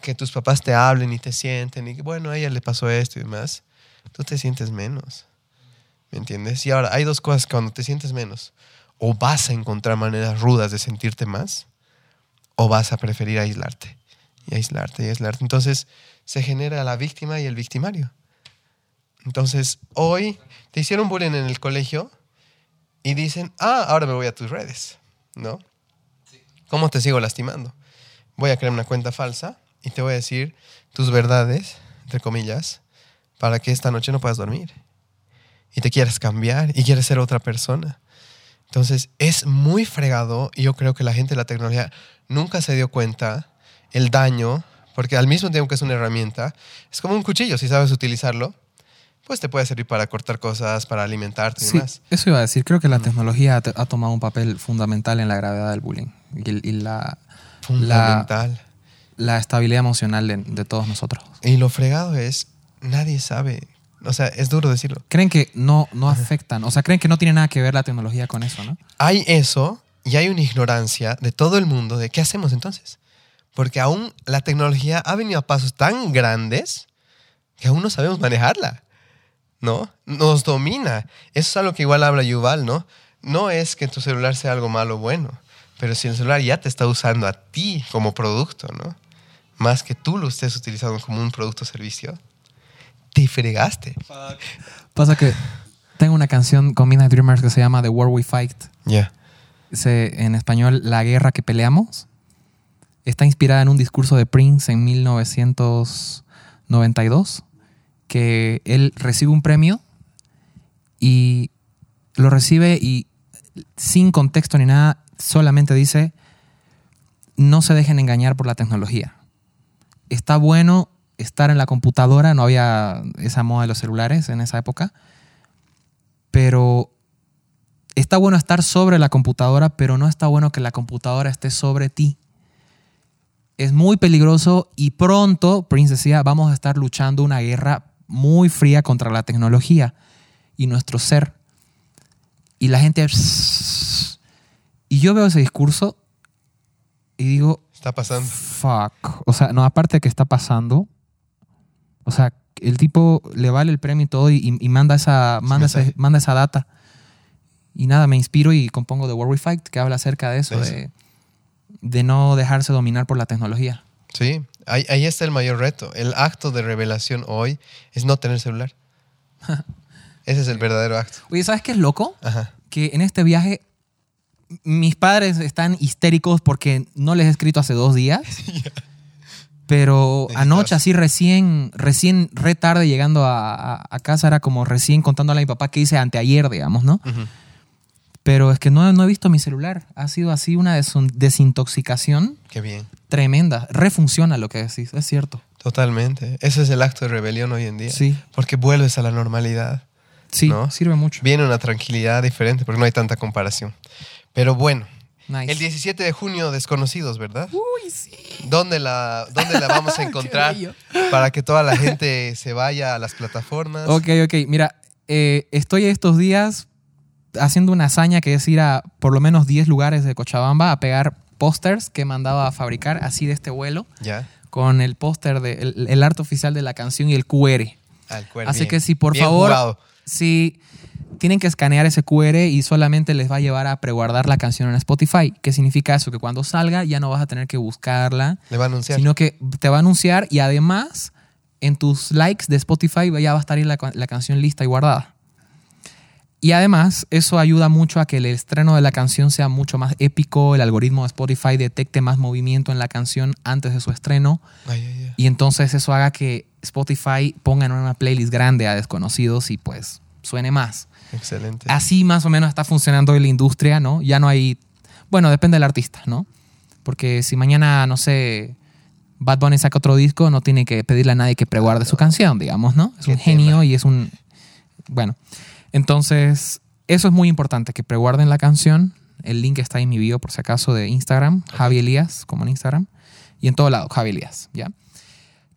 que tus papás te hablen y te sienten y que, bueno, a ella le pasó esto y demás, tú te sientes menos. ¿Me entiendes? Y ahora hay dos cosas que cuando te sientes menos, o vas a encontrar maneras rudas de sentirte más, o vas a preferir aislarte y aislarte y aislarte. Entonces se genera la víctima y el victimario. Entonces hoy te hicieron bullying en el colegio y dicen, ah, ahora me voy a tus redes, ¿no? ¿Cómo te sigo lastimando? Voy a crear una cuenta falsa y te voy a decir tus verdades, entre comillas, para que esta noche no puedas dormir. Y te quieres cambiar y quieres ser otra persona. Entonces es muy fregado y yo creo que la gente de la tecnología nunca se dio cuenta el daño, porque al mismo tiempo que es una herramienta, es como un cuchillo, si sabes utilizarlo, pues te puede servir para cortar cosas, para alimentarte y Sí, demás. eso iba a decir. Creo que la tecnología ha, tomado un papel fundamental en la gravedad del bullying y la, Fundamental. la estabilidad emocional de, de todos nosotros. Y lo fregado es, nadie sabe. O sea, es duro decirlo. Creen que no, no afectan, o sea, creen que no tiene nada que ver la tecnología con eso, ¿no? Hay eso y hay una ignorancia de todo el mundo de qué hacemos entonces. Porque aún la tecnología ha venido a pasos tan grandes que aún no sabemos manejarla. ¿No? Nos domina. Eso es algo que igual habla Yuval, ¿no? No es que tu celular sea algo malo o bueno, pero si el celular ya te está usando a ti como producto, ¿no? Más que tú lo estés utilizando como un producto o servicio, te fregaste. Pasa que tengo una canción con Midnight Dreamers que se llama The War We Fight. Ya. Se- en español, La guerra que peleamos. Está inspirada en un discurso de Prince en 1992, que él recibe un premio y lo recibe y sin contexto ni nada, solamente dice, no se dejen engañar por la tecnología. Está bueno estar en la computadora, no había esa moda de los celulares en esa época, pero está bueno estar sobre la computadora, pero no está bueno que la computadora esté sobre ti. Es muy peligroso y pronto, Prince decía, vamos a estar luchando una guerra muy fría contra la tecnología y nuestro ser. Y la gente... Y yo veo ese discurso y digo, Está pasando. fuck. O sea, no, aparte de que está pasando, o sea, el tipo le vale el premio y todo y, y manda, esa, manda, ese- mensaje. manda esa data. Y nada, me inspiro y compongo The War We Fight, que habla acerca de eso, de, de no dejarse dominar por la tecnología. Sí, ahí, ahí está el mayor reto. El acto de revelación hoy es no tener celular. Ese es el verdadero acto. Oye, ¿sabes qué es loco? Ajá. Que en este viaje mis padres están histéricos porque no les he escrito hace dos días. Pero anoche, así recién, recién, re tarde llegando a, a- a casa, era como recién contándole a mi papá que hice anteayer, digamos, ¿no? Pero es que no, no he visto mi celular. Ha sido así una desintoxicación Qué bien. tremenda. Refunciona lo que decís, es cierto. Totalmente. Ese es el acto de rebelión hoy en día. Sí, Porque vuelves a la normalidad. sí, ¿No? sirve mucho. Viene una tranquilidad diferente porque no hay tanta comparación. Pero bueno, Nice. el 17 de junio, desconocidos, ¿verdad? Uy, sí. ¿Dónde la, dónde la vamos a encontrar para que toda la gente se vaya a las plataformas? Ok, ok. Mira, eh, estoy estos días haciendo una hazaña que es ir a por lo menos 10 lugares de Cochabamba a pegar pósters que he mandado a fabricar así de este vuelo Ya. con el póster, de, el, el arte oficial de la canción y el QR. Al QR, Así bien. que si por Bien favor, jugado. si tienen que escanear ese QR y solamente les va a llevar a preguardar la canción en Spotify. ¿Qué significa eso? Que cuando salga ya no vas a tener que buscarla, Le va a anunciar. sino que te va a anunciar y además en tus likes de Spotify ya va a estar ahí la, la canción lista y guardada. Y además, eso ayuda mucho a que el estreno de la canción sea mucho más épico, el algoritmo de Spotify detecte más movimiento en la canción antes de su estreno Ay, ay, ay. y entonces eso haga que Spotify ponga en una playlist grande a desconocidos y pues suene más. Excelente. Así más o menos está funcionando hoy la industria, ¿no? Ya no hay, bueno, depende del artista, ¿no? Porque si mañana, no sé, Bad Bunny saca otro disco, no tiene que pedirle a nadie que preguarde su canción, digamos, ¿no? Es Qué un genio y es un... Bueno, entonces, eso es muy importante, que preguarden la canción. El link está en mi bio, por si acaso, de Instagram, Javi Elías, como en Instagram. Y en todo lado, Javi Elías, ¿ya?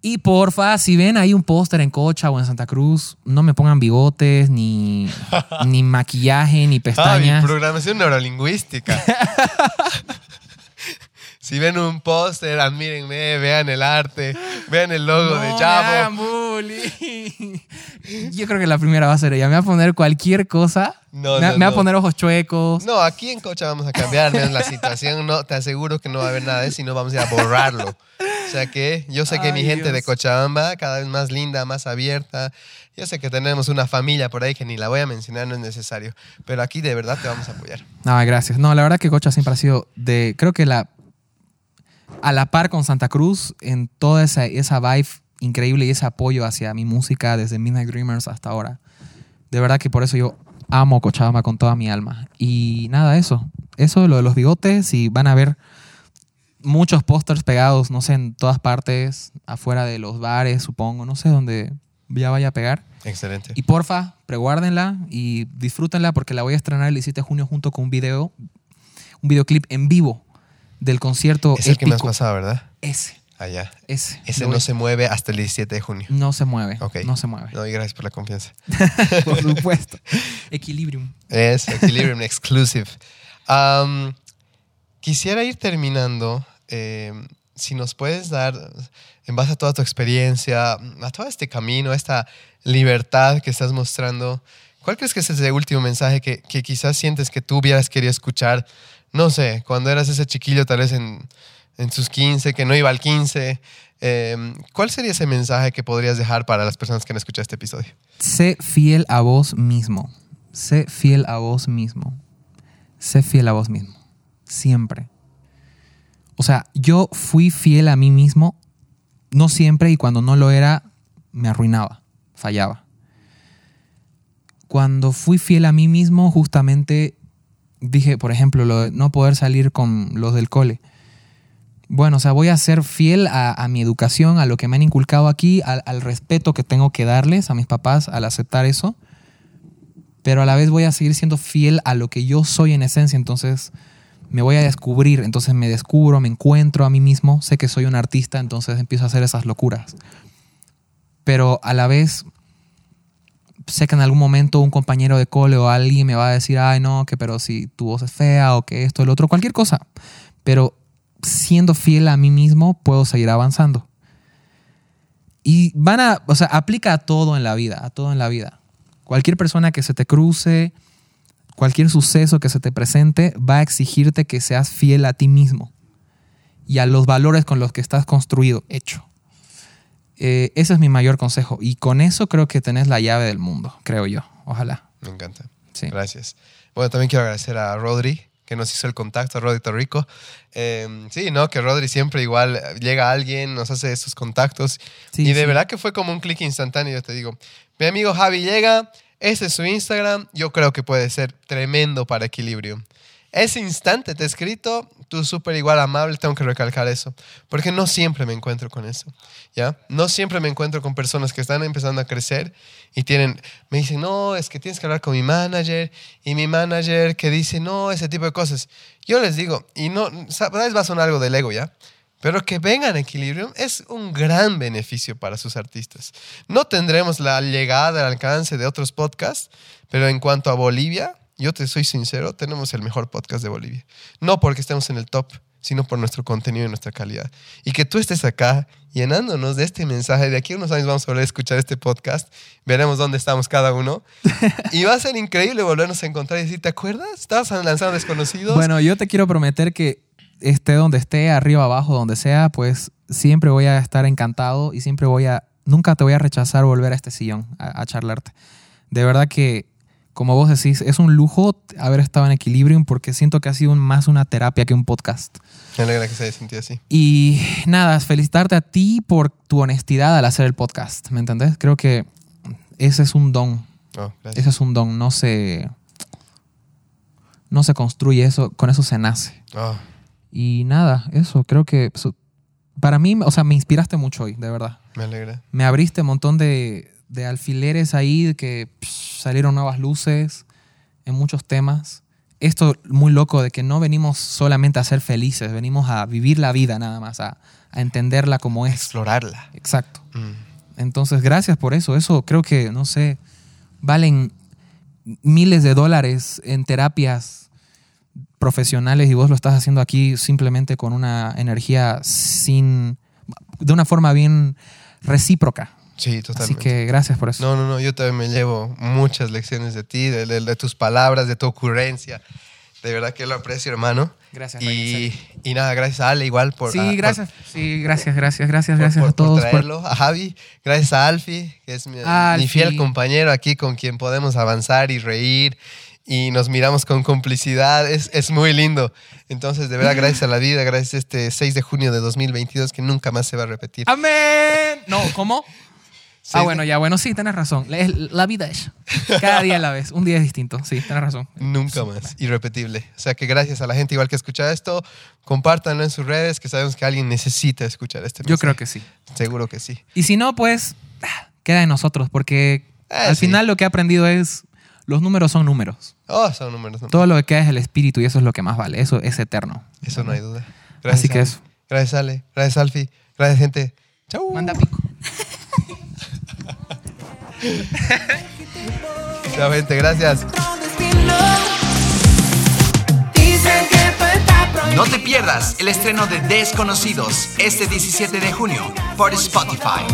Y porfa, si ven ahí un póster en Cocha o en Santa Cruz, no me pongan bigotes, ni, ni maquillaje, ni Ah, pestañas. mi programación neurolingüística. si ven un póster, admírenme, vean el arte, vean el logo de No Chavo. Yo creo que la primera va a ser ella. Me va a poner cualquier cosa. No, me, no, me va no. a poner ojos chuecos. No, aquí en Cocha vamos a cambiar ¿no? la situación. No, te aseguro que no va a haber nada de eso, sino vamos a ir a borrarlo. O sea que yo sé que mi Ay, gente de Dios. Cochabamba cada vez más linda, más abierta. Yo sé que tenemos una familia por ahí que ni la voy a mencionar, no es necesario. Pero aquí de verdad te vamos a apoyar. No, gracias. No, la verdad que Cocha siempre ha sido de. Creo que la. A la par con Santa Cruz, en toda esa, esa vibe increíble y ese apoyo hacia mi música desde Midnight Dreamers hasta ahora. De verdad que por eso yo amo Cochabamba con toda mi alma. Y nada, eso. Eso, lo de los bigotes, y van a ver muchos pósters pegados, no sé, en todas partes, afuera de los bares, supongo, no sé dónde ya vaya a pegar. Excelente. Y porfa, preguárdenla y disfrútenla porque la voy a estrenar el 17 de junio junto con un video, un videoclip en vivo del concierto Es el que me has pasado, ¿verdad? Ese, Allá. ese. Ese Lo no se mueve hasta el 17 de junio. no se mueve. Ok. No se mueve. No, y gracias por la confianza. Por supuesto. Equilibrium. Es Equilibrium Exclusive. Quisiera ir terminando. Eh, si nos puedes dar, en base a toda tu experiencia, a todo este camino, a esta libertad que estás mostrando, ¿cuál crees que es ese último mensaje que, que quizás sientes que tú hubieras querido escuchar? No sé, cuando eras ese chiquillo, tal vez en, en sus 15, que no iba al 15. Eh, ¿Cuál sería ese mensaje que podrías dejar para las personas que han escuchado este episodio? Sé fiel a vos mismo. Sé fiel a vos mismo. Sé fiel a vos mismo. Siempre. O sea, yo fui fiel a mí mismo, no siempre, y cuando no lo era, me arruinaba, fallaba. Cuando fui fiel a mí mismo, justamente dije, por ejemplo, lo de no poder salir con los del cole. Bueno, o sea, voy a ser fiel a, mi educación, a lo que me han inculcado aquí, al, al respeto que tengo que darles a mis papás al aceptar eso, pero a la vez voy a seguir siendo fiel a lo que yo soy en esencia, entonces me voy a descubrir, entonces me descubro, me encuentro a mí mismo, sé que soy un artista, entonces empiezo a hacer esas locuras. Pero a la vez sé que en algún momento un compañero de cole o alguien me va a decir, ay no, que pero si tu voz es fea o que esto, el otro, cualquier cosa. Pero siendo fiel a mí mismo, puedo seguir avanzando. Y van a, o sea, aplica a todo en la vida, a todo en la vida. Cualquier persona que se te cruce, cualquier suceso que se te presente, va a exigirte que seas fiel a ti mismo y a los valores con los que estás construido, hecho. Eh, ese es mi mayor consejo. Y con eso creo que tenés la llave del mundo, creo yo. Ojalá. Me encanta. Sí. Gracias. Bueno, también quiero agradecer a Rodri, que nos hizo el contacto, a Rodri Torrico. Eh, sí, ¿no? Que Rodri siempre igual llega alguien, nos hace esos contactos. Sí, y de sí. verdad que fue como un clic instantáneo, yo te digo. Mi amigo Javi llega, ese es su Instagram, yo creo que puede ser tremendo para equilibrio. Ese instante te he escrito, tú súper igual amable, tengo que recalcar eso, porque no siempre me encuentro con eso, ¿ya? No siempre me encuentro con personas que están empezando a crecer y tienen, me dicen, no, es que tienes que hablar con mi manager, y mi manager que dice, no, ese tipo de cosas. Yo les digo, y no, sabes, va a sonar algo del ego, ¿ya? Pero que vengan a Equilibrium es un gran beneficio para sus artistas. No tendremos la llegada, el alcance de otros podcasts, pero en cuanto a Bolivia, yo te soy sincero, tenemos el mejor podcast de Bolivia. No porque estemos en el top, sino por nuestro contenido y nuestra calidad. Y que tú estés acá llenándonos de este mensaje. De aquí a unos años vamos a volver a escuchar este podcast, veremos dónde estamos cada uno. y va a ser increíble volvernos a encontrar y decir, ¿te acuerdas? Estabas lanzando desconocidos. Bueno, yo te quiero prometer que esté donde esté, arriba, abajo, donde sea, pues siempre voy a estar encantado y siempre voy a, nunca te voy a rechazar volver a este sillón a, a charlarte. De verdad que, como vos decís, es un lujo haber estado en Equilibrium porque siento que ha sido más una terapia que un podcast. Me alegra que se haya sentido así. Y nada, felicitarte a ti por tu honestidad al hacer el podcast, ¿me entendés? Creo que ese es un don, Oh, ese es un don, no se, no se construye eso, con eso se nace. Oh, Y nada, eso, creo que eso- para mí, o sea, me inspiraste mucho hoy, de verdad. me alegra. Me abriste un montón de, de alfileres ahí, de que psh, salieron nuevas luces en muchos temas. Esto muy loco de que no venimos solamente a ser felices, venimos a vivir la vida nada más, a, a entenderla como es. Explorarla. Exacto. Mm. Entonces, gracias por eso. Eso creo que, no sé, valen miles de dólares en terapias profesionales y vos lo estás haciendo aquí simplemente con una energía sin, de una forma bien recíproca. Sí, Así totalmente. que gracias por eso. No, no, no, yo también me llevo muchas lecciones de ti, de, de- de tus palabras, de tu ocurrencia. De verdad que lo aprecio, hermano. Gracias, Y, y nada, gracias a Ale igual por... sí, a- por- gracias. sí, gracias, gracias, gracias, por- gracias por- a todos. Por por- traerlo, a Javi, gracias a Alfie, que es mi, mi fiel compañero aquí con quien podemos avanzar y reír y nos miramos con complicidad. Es, es muy lindo. Entonces, de verdad, gracias a la vida, gracias a este 6 de junio de 2022 que nunca más se va a repetir. ¡Amén! No, ¿cómo? Ah, bueno, ya, bueno, sí, tenés razón. La, la vida es. Cada día a la vez. Un día es distinto. Sí, tenés razón. Nunca más. Irrepetible. O sea que gracias a la gente igual que escucha esto, compártanlo en sus redes, que sabemos que alguien necesita escuchar este Yo mensaje. creo que sí. Seguro que sí. Y si no, pues ah, queda en nosotros, porque Ah, al sí. final lo que he aprendido es los números son números. Oh, son números. ¿no? Todo lo que queda es el espíritu y eso es lo que más vale. Eso es eterno. Eso no hay duda. Así que Ale. eso. Gracias, Ale. Gracias, Alfie. Gracias, gente. Chau. Manda pico. Chao, gente. Gracias. No te pierdas el estreno de Desconocidos este 17 de junio por Spotify.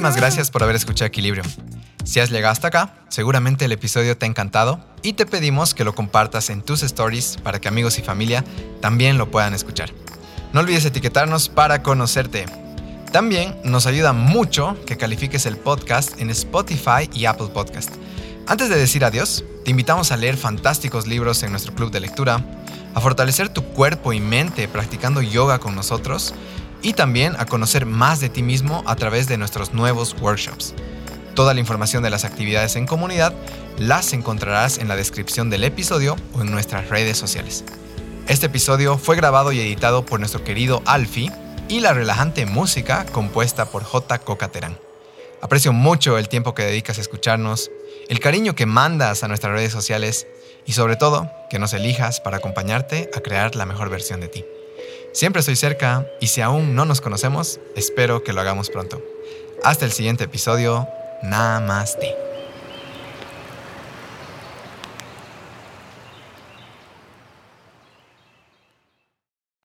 Muchísimas gracias por haber escuchado Equilibrio. Si has llegado hasta acá, seguramente el episodio te ha encantado y te pedimos que lo compartas en tus stories para que amigos y familia también lo puedan escuchar. No olvides etiquetarnos para conocerte. También nos ayuda mucho que califiques el podcast en Spotify y Apple Podcast. Antes de decir adiós, te invitamos a leer fantásticos libros en nuestro club de lectura, a fortalecer tu cuerpo y mente practicando yoga con nosotros y también a conocer más de ti mismo a través de nuestros nuevos workshops. Toda la información de las actividades en comunidad las encontrarás en la descripción del episodio o en nuestras redes sociales. Este episodio fue grabado y editado por nuestro querido Alfie y la relajante música compuesta por J. Cocaterán. Aprecio mucho el tiempo que dedicas a escucharnos, el cariño que mandas a nuestras redes sociales y sobre todo que nos elijas para acompañarte a crear la mejor versión de ti. Siempre estoy cerca y si aún no nos conocemos, espero que lo hagamos pronto. Hasta el siguiente episodio. Namaste.